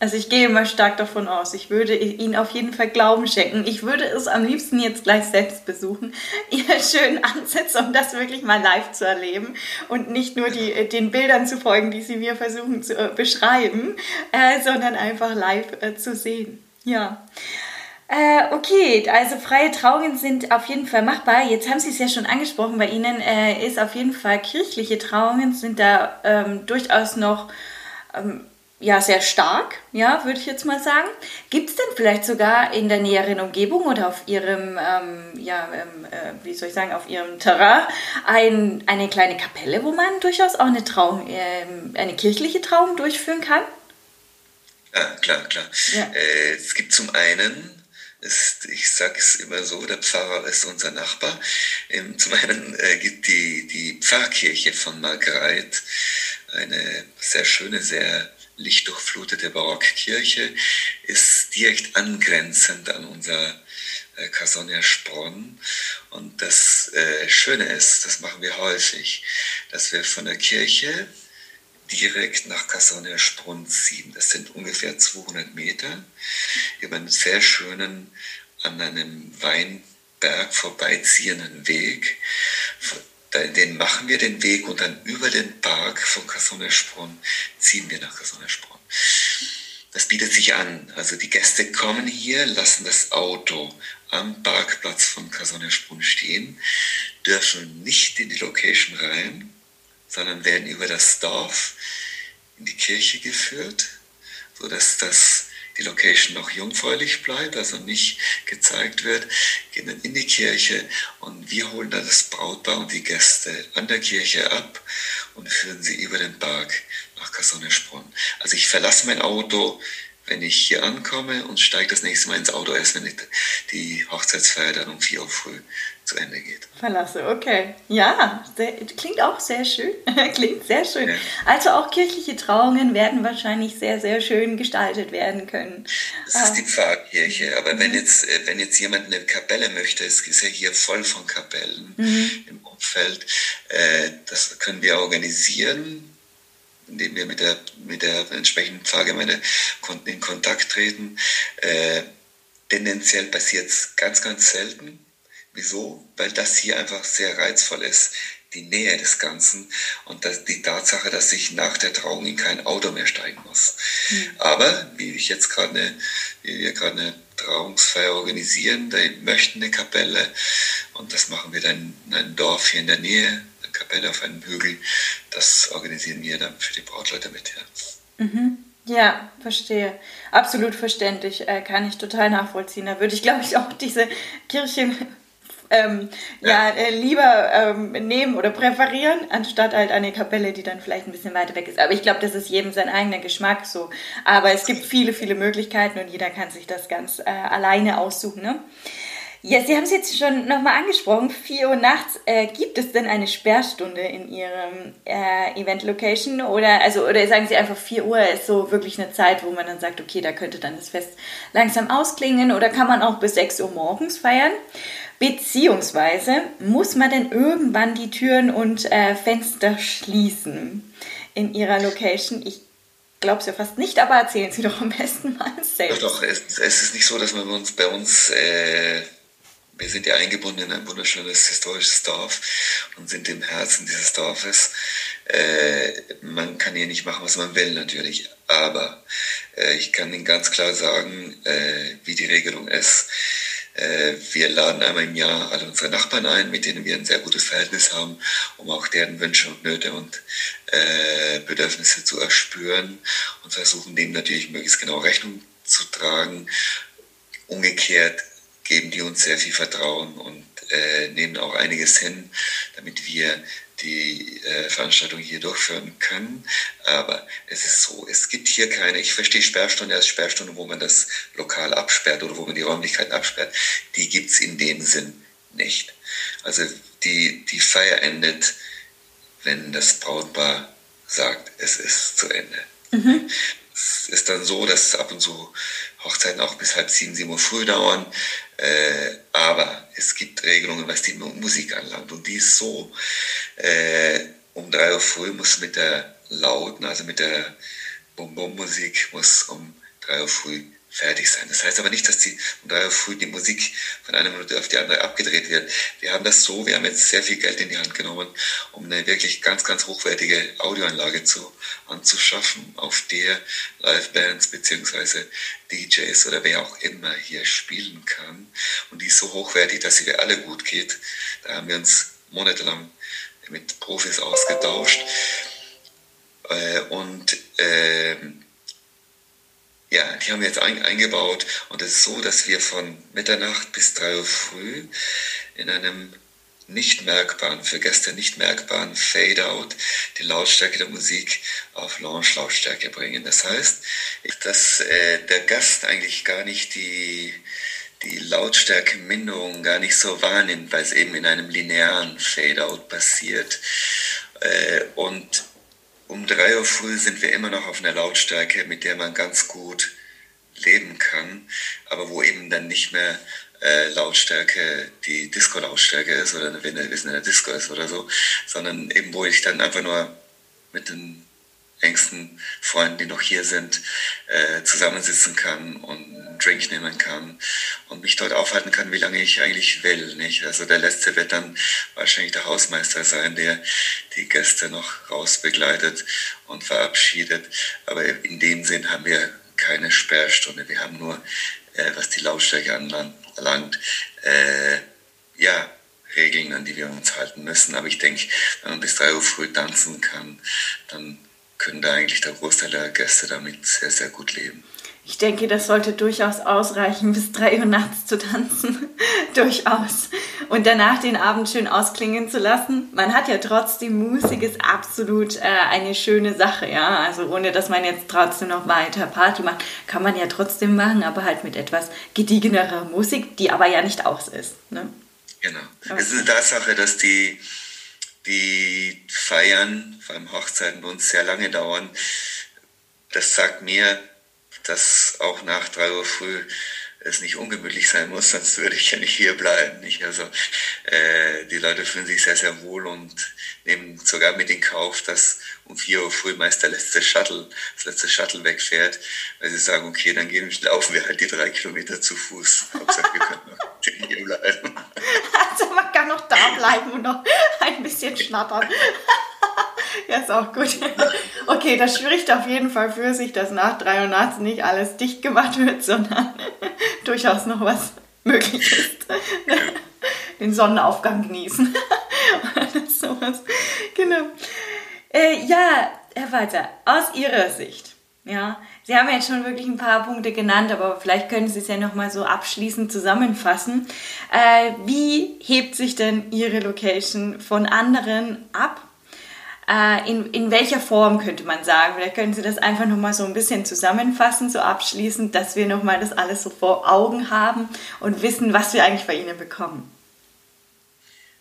Also ich gehe mal stark davon aus. Ich würde Ihnen auf jeden Fall Glauben schenken. Ich würde es am liebsten jetzt gleich selbst besuchen, ihr schön ansetzen, um das wirklich mal live zu erleben und nicht nur die, äh, den Bildern zu folgen, die Sie mir versuchen zu äh, beschreiben, äh, sondern einfach live äh, zu sehen. Ja. Äh, okay, also freie Trauungen sind auf jeden Fall machbar. Jetzt haben Sie es ja schon angesprochen, bei Ihnen äh, ist auf jeden Fall kirchliche Trauungen sind da ähm, durchaus noch ähm, ja, sehr stark, ja, würde ich jetzt mal sagen. Gibt es denn vielleicht sogar in der näheren Umgebung oder auf Ihrem, ähm, ja, ähm, äh, wie soll ich sagen, auf Ihrem Terrain ein, eine kleine Kapelle, wo man durchaus auch eine Trauung, äh, eine kirchliche Trauung durchführen kann? Ja, klar, klar. Ja. Äh, es gibt zum einen ist, ich sage es immer so, der Pfarrer ist unser Nachbar. Ähm, zum einen äh, gibt die, die Pfarrkirche von Margreit eine sehr schöne, sehr lichtdurchflutete Barockkirche, ist direkt angrenzend an unser äh, Cassonia Spronn. Und das äh, Schöne ist, das machen wir häufig, dass wir von der Kirche direkt nach Cassonia Sprunn ziehen. Das sind ungefähr 200 Meter über einen sehr schönen, an einem Weinberg vorbeiziehenden Weg. Den machen wir den Weg und dann über den Park von Cassonesprunn ziehen wir nach Cassonesprunn. Das bietet sich an. Also die Gäste kommen hier, lassen das Auto am Parkplatz von Cassonesprunn stehen, dürfen nicht in die Location rein, sondern werden über das Dorf in die Kirche geführt, sodass das die Location noch jungfräulich bleibt, also nicht gezeigt wird, gehen dann in die Kirche und wir holen dann das Brautpaar und die Gäste an der Kirche ab und führen sie über den Berg nach Kassonnesprunn. Also ich verlasse mein Auto, wenn ich hier ankomme und steige das nächste Mal ins Auto erst, wenn die Hochzeitsfeier dann um 4 Uhr früh zu Ende geht. Verlasse, okay. Ja, sehr, klingt auch sehr schön. klingt sehr schön. Ja. Also auch kirchliche Trauungen werden wahrscheinlich sehr, sehr schön gestaltet werden können. Das ist die Pfarrkirche, aber mhm. wenn, jetzt, äh, wenn jetzt jemand eine Kapelle möchte, es ist ja hier voll von Kapellen mhm. im Umfeld, äh, das können wir organisieren indem wir mit der, mit der entsprechenden Pfarrgemeinde in Kontakt treten. Äh, tendenziell passiert es ganz, ganz selten. Wieso? Weil das hier einfach sehr reizvoll ist, die Nähe des Ganzen und die Tatsache, dass ich nach der Trauung in kein Auto mehr steigen muss. Mhm. Aber wie ich jetzt gerade eine, wie wir gerade eine Trauungsfeier organisieren, da möchten eine Kapelle und das machen wir dann in einem Dorf hier in der Nähe, eine Kapelle auf einem Hügel, das organisieren wir dann für die Brautleute mit. Ja. Mhm. Ja, verstehe. Absolut verständlich, äh, kann ich total nachvollziehen. Da würde ich, glaube ich, auch diese Kirche ähm, ja. äh, lieber ähm, nehmen oder präferieren, anstatt halt eine Kapelle, die dann vielleicht ein bisschen weiter weg ist. Aber ich glaube, das ist jedem sein eigener Geschmack so. Aber es gibt viele, viele Möglichkeiten und jeder kann sich das ganz äh, alleine aussuchen. Ne? Ja, Sie haben es jetzt schon nochmal angesprochen. 4 Uhr nachts. Äh, gibt es denn eine Sperrstunde in Ihrem äh, Event-Location? Oder, also, oder sagen Sie einfach, 4 Uhr ist so wirklich eine Zeit, wo man dann sagt, okay, da könnte dann das Fest langsam ausklingen? Oder kann man auch bis 6 Uhr morgens feiern? Beziehungsweise muss man denn irgendwann die Türen und äh, Fenster schließen in Ihrer Location? Ich glaube es ja fast nicht, aber erzählen Sie doch am besten mal selbst. Doch, doch es, es ist nicht so, dass man uns bei uns, äh, wir sind ja eingebunden in ein wunderschönes historisches Dorf und sind im Herzen dieses Dorfes. Äh, man kann hier nicht machen, was man will natürlich, aber äh, ich kann Ihnen ganz klar sagen, äh, wie die Regelung ist wir laden einmal im Jahr alle unsere Nachbarn ein, mit denen wir ein sehr gutes Verhältnis haben, um auch deren Wünsche und Nöte und äh, Bedürfnisse zu erspüren und versuchen dem natürlich möglichst genau Rechnung zu tragen. Umgekehrt geben die uns sehr viel Vertrauen und äh, nehmen auch einiges hin, damit wir die äh, Veranstaltung hier durchführen können. Aber es ist so, es gibt hier keine, ich verstehe Sperrstunde als Sperrstunde, wo man das Lokal absperrt oder wo man die Räumlichkeiten absperrt. Die gibt es in dem Sinn nicht. Also die, die Feier endet, wenn das Brautpaar sagt, es ist zu Ende. Mhm. Es ist dann so, dass ab und zu Hochzeiten auch bis halb sieben, sieben Uhr früh dauern. Äh, aber es gibt Regelungen, was die Musik anlangt. Und die ist so, äh, um drei Uhr früh muss mit der lauten, also mit der Bum-Bum-Musik, muss um 3 Uhr früh fertig sein. Das heißt aber nicht, dass die um drei Uhr früh die Musik von einer Minute auf die andere abgedreht wird. Wir haben das so, wir haben jetzt sehr viel Geld in die Hand genommen, um eine wirklich ganz, ganz hochwertige Audioanlage zu, anzuschaffen, auf der Livebands beziehungsweise DJs oder wer auch immer hier spielen kann. Und die ist so hochwertig, dass sie für alle gut geht. Da haben wir uns monatelang mit Profis ausgetauscht. Äh, und äh, ja, die haben wir jetzt ein, eingebaut und es ist so, dass wir von Mitternacht bis 3 Uhr früh in einem nicht merkbaren, für Gäste nicht merkbaren Fade-out die Lautstärke der Musik auf Launch-Lautstärke bringen. Das heißt, dass äh, der Gast eigentlich gar nicht die, die Lautstärke-Minderung gar nicht so wahrnimmt, weil es eben in einem linearen Fade-out passiert. Äh, und um drei Uhr früh sind wir immer noch auf einer Lautstärke, mit der man ganz gut leben kann, aber wo eben dann nicht mehr äh, Lautstärke die Disco-Lautstärke ist oder wenn es in der Disco ist oder so, sondern eben wo ich dann einfach nur mit den engsten Freunden, die noch hier sind, äh, zusammensitzen kann und einen Drink nehmen kann und mich dort aufhalten kann, wie lange ich eigentlich will. Nicht? Also der Letzte wird dann wahrscheinlich der Hausmeister sein, der die Gäste noch rausbegleitet und verabschiedet. Aber in dem Sinn haben wir keine Sperrstunde. Wir haben nur, äh, was die Lautstärke anlangt, äh, ja, Regeln, an die wir uns halten müssen. Aber ich denke, wenn man bis drei Uhr früh tanzen kann, dann können da eigentlich der Großteil der Gäste damit sehr, sehr gut leben. Ich denke, das sollte durchaus ausreichen, bis drei Uhr nachts zu tanzen. durchaus. Und danach den Abend schön ausklingen zu lassen. Man hat ja trotzdem Musik ist absolut äh, eine schöne Sache, ja. Also ohne dass man jetzt trotzdem noch weiter Party macht, kann man ja trotzdem machen, aber halt mit etwas gediegenerer Musik, die aber ja nicht aus ist. Ne? Genau. Okay. Es ist eine Tatsache, dass die die Feiern, vor allem Hochzeiten bei uns sehr lange dauern. Das sagt mir, dass auch nach drei Uhr früh es nicht ungemütlich sein muss, sonst würde ich ja nicht hier bleiben. Nicht? Also äh, die Leute fühlen sich sehr, sehr wohl und nehmen sogar mit in Kauf, dass um 4 Uhr früh meist der letzte Shuttle, das letzte Shuttle wegfährt, weil sie sagen, okay, dann gehen, laufen wir halt die drei Kilometer zu Fuß. Hauptsache, wir können noch hier bleiben. Also man kann noch da bleiben und noch ein bisschen schnattern. Ja, ist auch gut. Okay, das spricht auf jeden Fall für sich, dass nach 3 Uhr nachts nicht alles dicht gemacht wird, sondern durchaus noch was möglich ist. Den Sonnenaufgang genießen. sowas. Genau. Äh, ja, Herr Walter, aus Ihrer Sicht, ja, Sie haben jetzt schon wirklich ein paar Punkte genannt, aber vielleicht können Sie es ja nochmal so abschließend zusammenfassen. Äh, wie hebt sich denn Ihre Location von anderen ab? Äh, in, in welcher Form könnte man sagen? Vielleicht können Sie das einfach nochmal so ein bisschen zusammenfassen, so abschließend, dass wir nochmal das alles so vor Augen haben und wissen, was wir eigentlich bei Ihnen bekommen.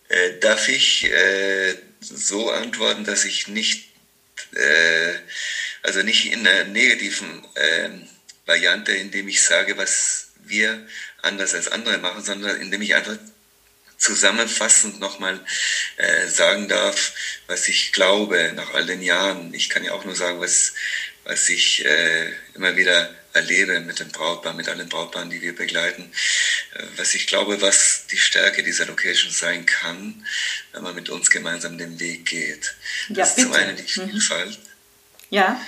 Äh, darf ich äh, so antworten, dass ich nicht, äh, also nicht in einer negativen ähm, Variante, indem ich sage, was wir anders als andere machen, sondern indem ich einfach zusammenfassend nochmal äh, sagen darf, was ich glaube nach all den Jahren. Ich kann ja auch nur sagen, was, was ich äh, immer wieder erlebe mit den Brautpaaren, mit allen Brautpaaren, die wir begleiten, äh, was ich glaube, was die Stärke dieser Location sein kann, wenn man mit uns gemeinsam den Weg geht. Ja, das ist zum einen die mhm. Vielfalt. Mhm. Ja.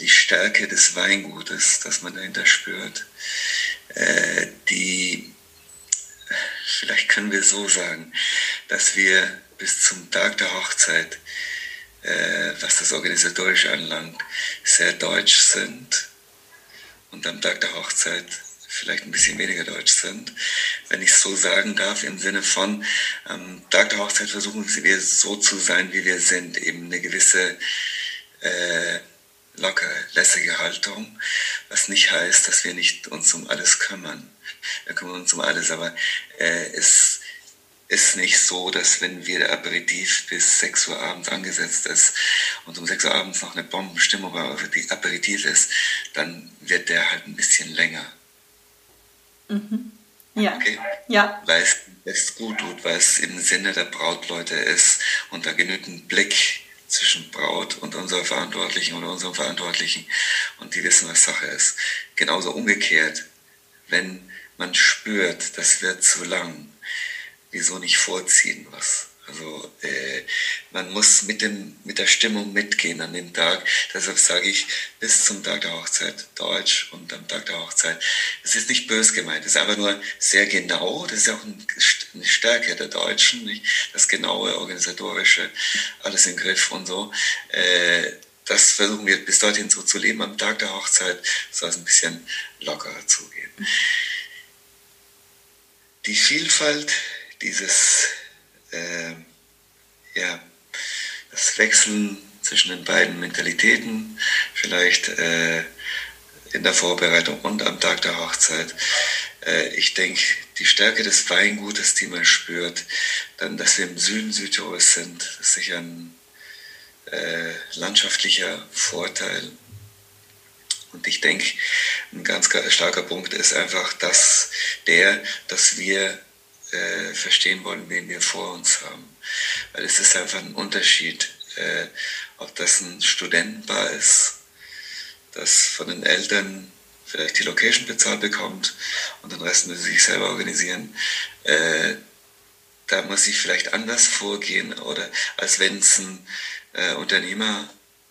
Die Stärke des Weingutes, das man dahinter spürt. Äh, die, vielleicht können wir so sagen, dass wir bis zum Tag der Hochzeit, äh, was das Organisatorische anlangt, sehr deutsch sind und am Tag der Hochzeit vielleicht ein bisschen weniger deutsch sind, wenn ich so sagen darf, im Sinne von, am Tag der Hochzeit versuchen wir so zu sein, wie wir sind, eben eine gewisse äh, lockere, lässige Haltung, was nicht heißt, dass wir nicht uns um alles kümmern. Wir kümmern uns um alles, aber äh, es ist nicht so, dass wenn wir der Aperitif bis 6 Uhr abends angesetzt ist und um 6 Uhr abends noch eine Bombenstimmung bei die Aperitif ist, dann wird der halt ein bisschen länger. Mhm. Ja. Okay? ja. Weil es, es gut tut, weil es im Sinne der Brautleute ist und da genügend Blick zwischen Braut und unserer Verantwortlichen oder unserem Verantwortlichen und die wissen, was Sache ist. Genauso umgekehrt, wenn man spürt, das wird zu lang, wieso nicht vorziehen was? Also äh, man muss mit, dem, mit der Stimmung mitgehen an dem Tag. Deshalb sage ich bis zum Tag der Hochzeit Deutsch und am Tag der Hochzeit. Das ist nicht bös gemeint, das ist einfach nur sehr genau. Das ist auch eine Stärke der Deutschen, nicht? das genaue, organisatorische, alles im Griff und so. Äh, das versuchen wir bis dorthin so zu leben. Am Tag der Hochzeit soll es ein bisschen lockerer zugehen. Die Vielfalt dieses äh, ja, das Wechseln zwischen den beiden Mentalitäten, vielleicht äh, in der Vorbereitung und am Tag der Hochzeit. Äh, ich denke, die Stärke des Weingutes, die man spürt, dann, dass wir im Süden Südtirols sind, ist sicher ein äh, landschaftlicher Vorteil. Und ich denke, ein ganz starker Punkt ist einfach, dass der, dass wir äh, verstehen wollen, wen wir vor uns haben. Weil es ist einfach ein Unterschied, äh, ob das ein Studentenbar ist, das von den Eltern vielleicht die Location bezahlt bekommt und den Rest müssen sie sich selber organisieren. Äh, da muss ich vielleicht anders vorgehen oder als wenn es ein äh,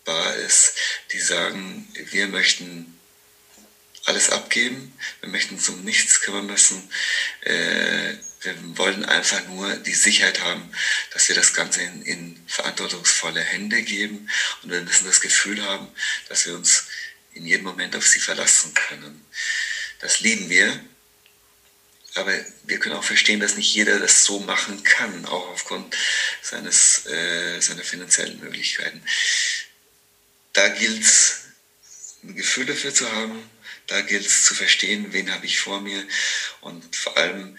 Unternehmerbar ist, die sagen, wir möchten alles abgeben, wir möchten uns um nichts kümmern müssen. Äh, wir wollen einfach nur die Sicherheit haben, dass wir das Ganze in, in verantwortungsvolle Hände geben und wir müssen das Gefühl haben, dass wir uns in jedem Moment auf sie verlassen können. Das lieben wir, aber wir können auch verstehen, dass nicht jeder das so machen kann, auch aufgrund seines, äh, seiner finanziellen Möglichkeiten. Da gilt es, ein Gefühl dafür zu haben, da gilt es zu verstehen, wen habe ich vor mir und vor allem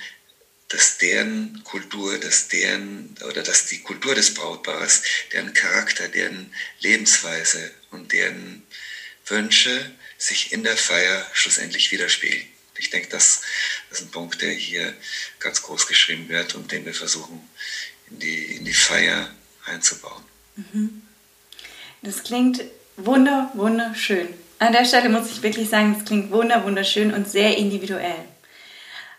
dass deren Kultur, dass deren oder dass die Kultur des Brautpaares, deren Charakter, deren Lebensweise und deren Wünsche sich in der Feier schlussendlich widerspiegeln. Ich denke, das ist ein Punkt, der hier ganz groß geschrieben wird und den wir versuchen in die, in die Feier einzubauen. Mhm. Das klingt wunder, wunderschön. An der Stelle muss ich wirklich sagen, das klingt wunder, wunderschön und sehr individuell.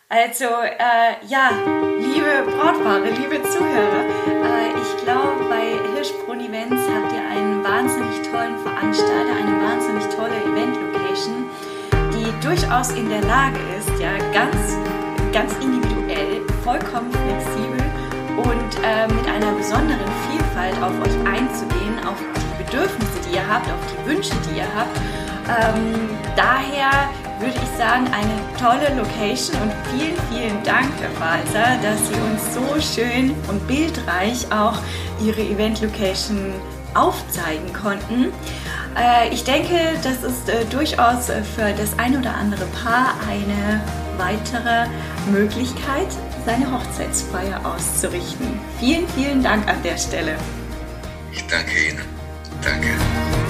Also äh, ja, liebe Brautpaare, liebe Zuhörer, äh, ich glaube, bei Hirschbrunn Events habt ihr einen wahnsinnig tollen Veranstalter, eine wahnsinnig tolle Event-Location, die durchaus in der Lage ist, ja ganz, ganz individuell, vollkommen flexibel und äh, mit einer besonderen Vielfalt auf euch einzugehen, auf die Bedürfnisse, die ihr habt, auf die Wünsche, die ihr habt. Ähm, daher würde ich sagen, eine tolle Location und vielen, vielen Dank, Herr Walzer, dass Sie uns so schön und bildreich auch Ihre Event-Location aufzeigen konnten. Äh, ich denke, das ist äh, durchaus für das ein oder andere Paar eine weitere Möglichkeit, seine Hochzeitsfeier auszurichten. Vielen, vielen Dank an der Stelle. Ich danke Ihnen. Danke.